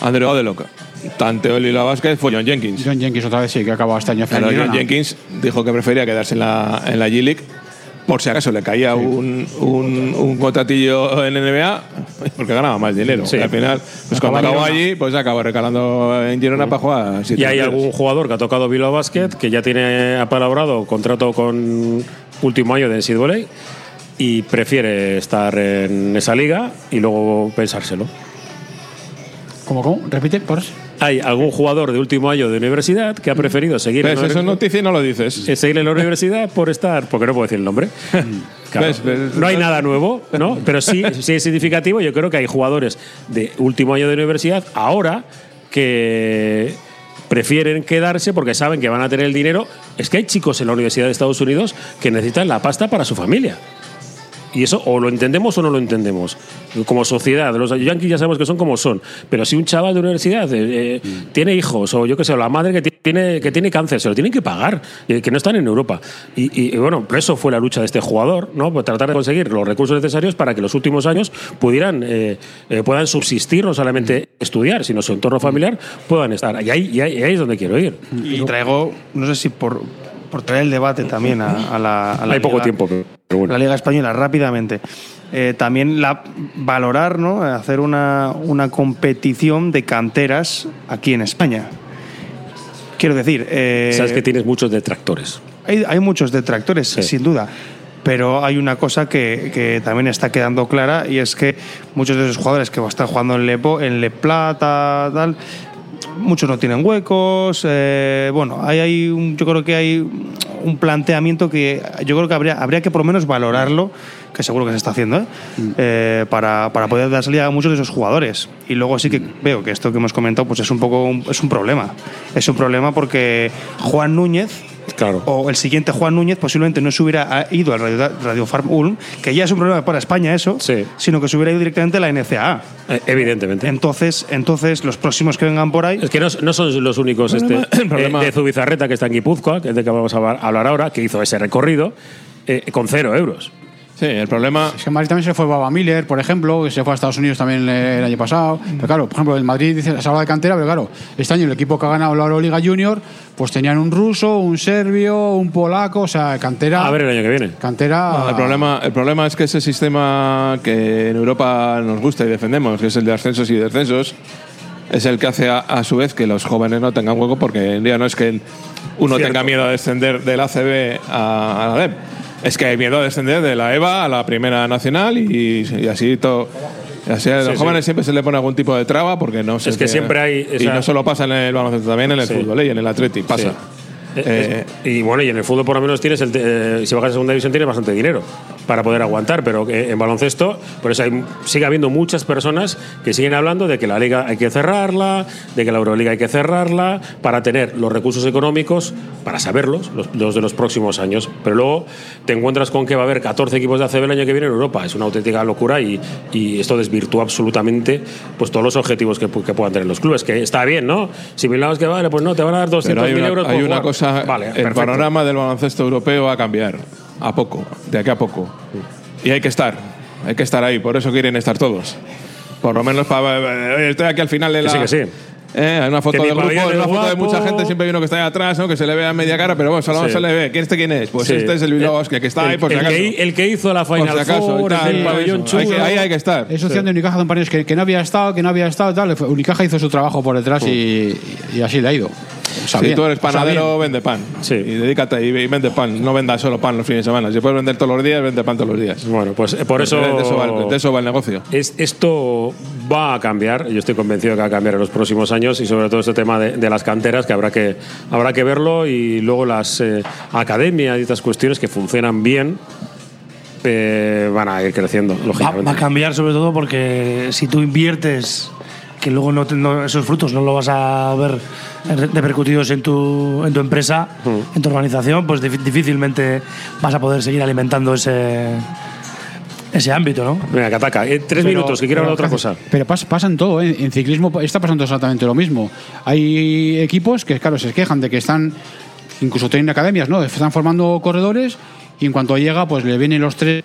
[SPEAKER 5] André Odelock, tanto él y la Vázquez, fue John Jenkins.
[SPEAKER 4] John Jenkins otra vez sí, que acabó este año en
[SPEAKER 5] John. Jenkins dijo que prefería quedarse en la, en la G-League por si acaso le caía un, un, un contratillo en NBA, porque ganaba más dinero.
[SPEAKER 1] Sí.
[SPEAKER 5] Y al final, pues cuando
[SPEAKER 1] Girona.
[SPEAKER 5] allí, pues acabó recalando en Girona para jugar.
[SPEAKER 1] Y hay algún jugador que ha tocado Bilbao Basket que ya tiene apalabrado contrato con último año de NCAA y prefiere estar en esa liga y luego pensárselo.
[SPEAKER 4] ¿Cómo, cómo? Repite, por
[SPEAKER 1] Hay algún jugador de último año de universidad que ha preferido seguir en
[SPEAKER 5] ¿Ves?
[SPEAKER 1] la
[SPEAKER 5] Eso es noticia y no lo dices.
[SPEAKER 1] eh, seguir en la universidad por estar, porque no puedo decir el nombre. <laughs> Claro,
[SPEAKER 5] ¿Ves? ¿Ves?
[SPEAKER 1] No hay nada nuevo, ¿no? Pero sí, sí es significativo. Yo creo que hay jugadores de último año de universidad ahora que prefieren quedarse porque saben que van a tener el dinero. Es que hay chicos en la Universidad de Estados Unidos que necesitan la pasta para su familia. Y eso o lo entendemos o no lo entendemos. Como sociedad, los yankees ya sabemos que son como son. Pero si un chaval de universidad eh, eh, tiene hijos, o yo qué sé, o la madre que tiene, que tiene cáncer, se lo tienen que pagar, eh, que no están en Europa. Y, y- y bueno, por eso fue la lucha de este jugador, ¿no? Por tratar de conseguir los recursos necesarios para que los últimos años pudieran, eh, puedan subsistir, no solamente estudiar, sino su entorno familiar puedan estar. Y ahí, y ahí, y ahí es donde quiero ir.
[SPEAKER 2] Y traigo, no sé si por, por traer el debate también a, a la, a la
[SPEAKER 1] Hay poco
[SPEAKER 2] Liga-
[SPEAKER 1] tiempo, pero pero bueno.
[SPEAKER 2] la Liga Española rápidamente. Eh, también la, valorar, ¿no? hacer una, una competición de canteras aquí en España. Quiero decir, eh,
[SPEAKER 1] Sabes que tienes muchos detractores.
[SPEAKER 2] hay, hay muchos detractores, sin duda. Pero hay una cosa que, que también está quedando clara y es que muchos de esos jugadores que están jugando en Le, Bo- en Le Plata, tal, muchos no tienen huecos. eh, bueno, hay, hay un- yo creo que hay un planteamiento que yo creo que habría, habría que por lo menos valorarlo, que seguro que se está haciendo, ¿eh? Eh, para, para poder dar salida a muchos de esos jugadores. Y luego sí que veo que esto que hemos comentado pues es un poco un- es un problema. Es un problema porque Juan Núñez
[SPEAKER 1] Claro.
[SPEAKER 2] o el siguiente Juan Núñez posiblemente no se hubiera ah, ido al Radio, Radio Farm Ulm, que ya es un problema para España eso, sino que se hubiera ido directamente a la NCAA.
[SPEAKER 1] Eh, evidentemente.
[SPEAKER 2] Entonces, entonces los próximos que vengan por ahí.
[SPEAKER 1] Es que no, no son los únicos este,
[SPEAKER 2] Problema-
[SPEAKER 1] eh,
[SPEAKER 2] problema-
[SPEAKER 1] de Zubizarreta, que está en Guipúzcoa, que es de que vamos a hablar- hablar ahora, que hizo ese recorrido eh, con cero euros.
[SPEAKER 5] Sí, el problema.
[SPEAKER 4] Es que en Madrid también se fue Baba Miller, por ejemplo, que se fue a Estados Unidos también el año pasado. Pero claro, por ejemplo, el Madrid dice, se habla de cantera, pero claro, este año el equipo que ha ganado la Euroliga Junior, pues tenían un ruso, un serbio, un polaco, o sea, cantera.
[SPEAKER 1] A ver el año que viene.
[SPEAKER 4] Cantera.
[SPEAKER 5] El problema, el problema es que ese sistema que en Europa nos gusta y defendemos, que es el de ascensos y descensos, es el que hace a, a su vez que los jóvenes no tengan hueco, porque en día no es que uno
[SPEAKER 1] Cierto.
[SPEAKER 5] tenga miedo a descender del ACB a, a la DEP, es que hay miedo a descender de la EVA a la Primera Nacional y, y así todo. así a los
[SPEAKER 1] Sí, sí.
[SPEAKER 5] jóvenes siempre se le pone algún tipo de traba porque no se
[SPEAKER 1] Es que siempre hay
[SPEAKER 5] y no solo pasa en el baloncesto también en el
[SPEAKER 1] Sí.
[SPEAKER 5] fútbol ¿eh? y en el atleti pasa.
[SPEAKER 1] Eh, eh, y bueno, y en el fútbol por lo menos tienes, el, eh, si bajas a segunda división tienes bastante dinero para poder aguantar, pero en baloncesto, por eso hay, sigue habiendo muchas personas que siguen hablando de que la liga hay que cerrarla, de que la Euroliga hay que cerrarla, para tener los recursos económicos, para saberlos, los, los de los próximos años. Pero luego te encuentras con que va a haber 14 equipos de ACB el año que viene en Europa. Es una auténtica locura y, y esto desvirtúa absolutamente pues, todos los objetivos que, que puedan tener los clubes. Que está bien, ¿no? Si miramos que vale, pues no, te van a dar 200.000
[SPEAKER 5] Pero hay una,
[SPEAKER 1] euros
[SPEAKER 5] hay una cosa,
[SPEAKER 1] Vale,
[SPEAKER 5] el
[SPEAKER 1] perfecto.
[SPEAKER 5] panorama del baloncesto europeo va a cambiar, a poco, de aquí a poco. Y hay que estar, hay que estar ahí, por eso quieren estar todos. Por lo menos para... oye, Estoy aquí al final de
[SPEAKER 1] Que
[SPEAKER 5] la...
[SPEAKER 1] sí, que sí.
[SPEAKER 5] Eh, hay una foto
[SPEAKER 1] Que
[SPEAKER 5] de
[SPEAKER 1] mi
[SPEAKER 5] grupo, hay una foto de mucha gente, siempre hay uno que está ahí atrás, ¿no? que se le vea media cara, pero bueno, solo
[SPEAKER 1] Sí.
[SPEAKER 5] se le ve. ¿Quién este quién es? Pues
[SPEAKER 1] Sí.
[SPEAKER 5] este es el Bilbao Basket, que está ahí por si
[SPEAKER 1] el,
[SPEAKER 5] acaso.
[SPEAKER 1] que, el que hizo la
[SPEAKER 5] Por
[SPEAKER 1] Final
[SPEAKER 5] si acaso,
[SPEAKER 1] Four,
[SPEAKER 5] tal,
[SPEAKER 1] el del
[SPEAKER 5] por
[SPEAKER 1] pabellón
[SPEAKER 5] eso. Hay que-
[SPEAKER 1] chulo.
[SPEAKER 5] ahí hay que estar.
[SPEAKER 4] Es opción de Unicaja de un que, que no había estado, que no había estado tal. Unicaja hizo su trabajo por detrás y, y así le ha ido. O sea,
[SPEAKER 5] si
[SPEAKER 4] bien,
[SPEAKER 5] tú eres
[SPEAKER 4] o sea,
[SPEAKER 5] panadero, vende pan. Y dedícate y, y vende pan. No vendas solo pan los fines de semana. Si puedes vender todos los días, vende pan todos los días.
[SPEAKER 1] Bueno, pues eh, por eso-
[SPEAKER 5] De eso va el, de eso va el negocio.
[SPEAKER 1] Es, esto va a cambiar, yo estoy convencido que va a cambiar en los próximos años y sobre todo este tema de, de las canteras que habrá que, habrá que verlo y luego las eh, academias y estas cuestiones que funcionan bien eh, van a ir creciendo,
[SPEAKER 3] Va,
[SPEAKER 1] lógicamente.
[SPEAKER 3] va a cambiar sobre todo porque si tú inviertes, que luego no, no- esos frutos no lo vas a ver re- repercutidos en tu, en tu empresa,
[SPEAKER 1] Mm.
[SPEAKER 3] en tu organización, pues difí- difícilmente vas a poder seguir alimentando ese, ese ámbito, ¿no?
[SPEAKER 1] Venga, Kataka, eh, tres
[SPEAKER 4] Pero-
[SPEAKER 1] minutos, que quiero hablar otra cosa.
[SPEAKER 4] Pero pasa, pasa en todo, ¿eh? en ciclismo está pasando exactamente lo mismo. Hay equipos que, claro, se quejan de que están, incluso tienen academias, ¿no? Están formando corredores y en cuanto llega, pues le vienen los tres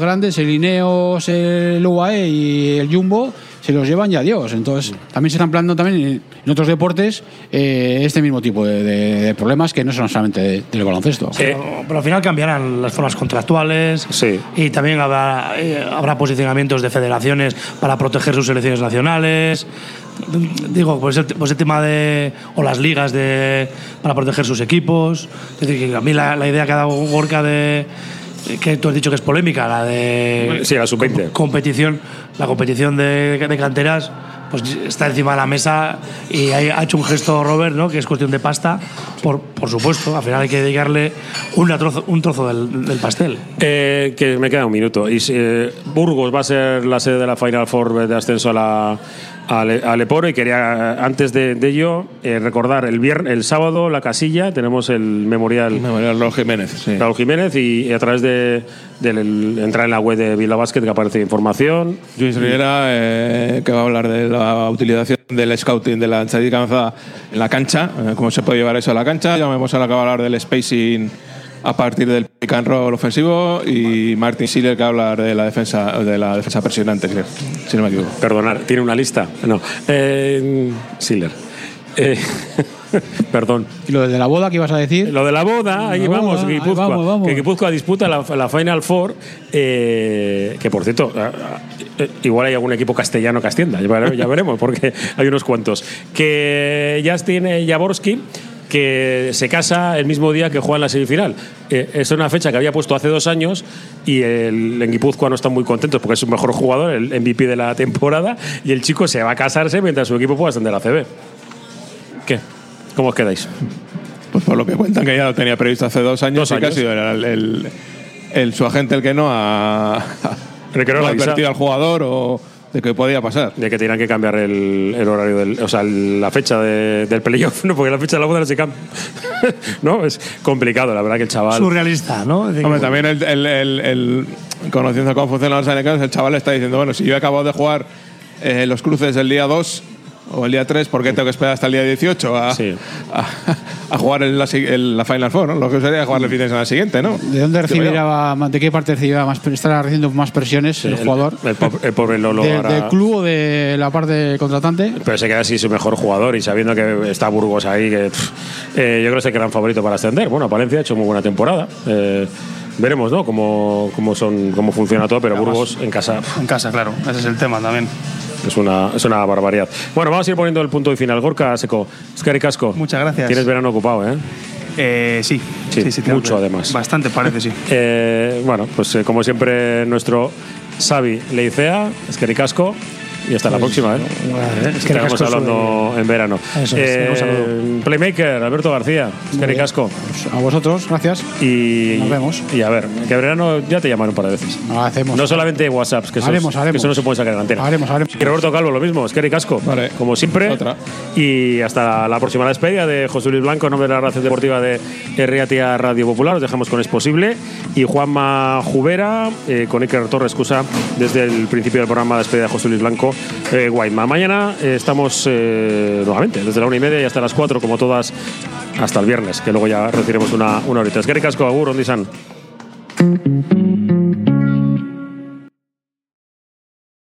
[SPEAKER 4] grandes, el Ineos, el UAE y el Jumbo, se los llevan y adiós. Entonces, también se están planteando también en- otros deportes eh, este mismo tipo de, de- de problemas que no son solamente de- del baloncesto.
[SPEAKER 3] Pero, pero al final cambiarán las formas contractuales y también habrá, eh, habrá posicionamientos de federaciones para proteger sus selecciones nacionales. Digo, pues el, pues el tema de. o las ligas de, para proteger sus equipos. Es decir, que a mí la, la idea que ha dado Gorka de. Que tú has dicho que es polémica, la de.
[SPEAKER 1] Sí, la sub-20.
[SPEAKER 3] competición, la competición de, de canteras, pues está encima de la mesa y ha hecho un gesto Robert, ¿no? Que es cuestión de pasta, por, por supuesto. Al final hay que dedicarle una trozo, un trozo del, del pastel.
[SPEAKER 1] Eh, que me queda un minuto. Y si, eh, Burgos va a ser la sede de la Final Four de ascenso a la, a, Le- a Leporo y quería, eh, antes de, de ello, eh, recordar el viernes, el sábado, la casilla, tenemos el memorial.
[SPEAKER 5] Memorial Raúl Jiménez, sí.
[SPEAKER 1] Raúl Jiménez y, a través de, del- el- entrar en la web de Vila Basket que aparece información.
[SPEAKER 5] Luis Riera, eh, que va a hablar de la utilización del scouting de la avanzada en la cancha, eh, cómo se puede llevar eso a la cancha. Llamemos a la que va a hablar del spacing a partir del pick and roll ofensivo y Martin Schiller que va a hablar de la defensa de la defensa presionante, creo, si no me equivoco.
[SPEAKER 1] Perdonar, ¿tiene una lista? No. Eh, Siller. Eh, <laughs> perdón.
[SPEAKER 4] ¿Y lo de la boda que ibas a decir?
[SPEAKER 1] Lo de la boda, ahí
[SPEAKER 4] La
[SPEAKER 1] vamos,
[SPEAKER 4] boda, ahí
[SPEAKER 1] Guipúzcoa.
[SPEAKER 4] vamos, vamos.
[SPEAKER 1] Que Guipúzcoa disputa la, la Final Four, eh, que por cierto, ah, ah, eh, igual hay algún equipo castellano que ascienda, ya vere- ya veremos, porque hay unos cuantos. Que ya tiene Jaworski, que se casa el mismo día que juega en la semifinal. Eh, es una fecha que había puesto hace dos años y el, en Guipúzcoa no están muy contentos porque es su mejor jugador, el MVP de la temporada, y el chico se va a casarse mientras su equipo pueda ascender a CB. ¿Qué? ¿Cómo os quedáis?
[SPEAKER 5] Pues por lo que cuentan que ya lo tenía previsto hace dos años
[SPEAKER 1] Dos
[SPEAKER 5] y que ha sido el, el- el- su agente el que no ha, ha advertido al jugador o de que podía pasar.
[SPEAKER 1] De que tenían que cambiar el, el horario, del, o sea, la fecha de- del playoff, ¿no? porque la fecha de la boda no se cambia. <laughs> no, es complicado, la verdad que el chaval.
[SPEAKER 3] Surrealista, ¿no? Que-
[SPEAKER 5] también el, el- el- el- conociendo cómo funcionan los anecados, el chaval está diciendo, bueno, si yo he acabado de jugar eh, los cruces el día 2 o el día 3, ¿por qué tengo que esperar hasta el día 18 a, a, a jugar en la, en la Final Four? ¿no? Lo que sería jugar el fin de semana siguiente, ¿no?
[SPEAKER 4] ¿De dónde recibirá, de qué parte recibirá más, estará recibiendo más presiones el,
[SPEAKER 1] el-
[SPEAKER 4] jugador?
[SPEAKER 1] El, el pobre Lolo
[SPEAKER 4] ¿De- ¿Del club o de la parte contratante?
[SPEAKER 1] Pero se queda así su mejor jugador y sabiendo que está Burgos ahí, que pff, eh, yo creo que es el gran favorito para ascender. Bueno, Palencia ha hecho muy buena temporada. Eh, veremos, ¿no? Cómo, cómo, son, cómo funciona todo, pero Burgos en casa
[SPEAKER 2] En casa, claro. Ese es el tema también.
[SPEAKER 1] Es una, es una barbaridad. Bueno, vamos a ir poniendo el punto y final. Gorka Seco, Scary Casco.
[SPEAKER 2] Muchas gracias.
[SPEAKER 1] Tienes verano ocupado, ¿eh?
[SPEAKER 2] Eh, sí.
[SPEAKER 1] Sí,
[SPEAKER 2] tengo
[SPEAKER 1] mucho
[SPEAKER 2] que-
[SPEAKER 1] además.
[SPEAKER 2] Bastante parece, sí. <laughs>
[SPEAKER 1] Eh, bueno, pues eh, como siempre, nuestro Xavi Leicea, Scary Casco. Y hasta la
[SPEAKER 3] Pues,
[SPEAKER 1] próxima, ¿eh?
[SPEAKER 3] Eskerrik
[SPEAKER 1] Estaremos
[SPEAKER 3] asko
[SPEAKER 1] hablando en verano.
[SPEAKER 3] Eso es,
[SPEAKER 1] Eh,
[SPEAKER 3] un saludo.
[SPEAKER 1] Playmaker, Alberto García, Scary Casco.
[SPEAKER 4] A vosotros, gracias.
[SPEAKER 1] Y,
[SPEAKER 4] Nos vemos.
[SPEAKER 1] Y a ver, que verano ya te llamaré un par de veces.
[SPEAKER 4] Hacemos.
[SPEAKER 1] No solamente WhatsApps, que eso,
[SPEAKER 4] Haremos,
[SPEAKER 1] que
[SPEAKER 4] haremos.
[SPEAKER 1] eso no se puede sacar en la antena.
[SPEAKER 4] Haremos, haremos.
[SPEAKER 1] Y Roberto Calvo, lo mismo, Scary Casco. Como siempre. Y hasta la próxima despedida de José Luis Blanco, en nombre de la Relación Deportiva de Riatia Radio Popular. Os dejamos con Es Posible. Y Juanma Jubera, eh, con Iker Torres Cusa, desde el principio del programa despedida de José Luis Blanco, eh, Guayma. Mañana eh, estamos eh, nuevamente, desde la una y media y hasta las cuatro, como todas, hasta el viernes, que luego ya recibiremos una, una horita. Scary Casco, Agur, Ondizan.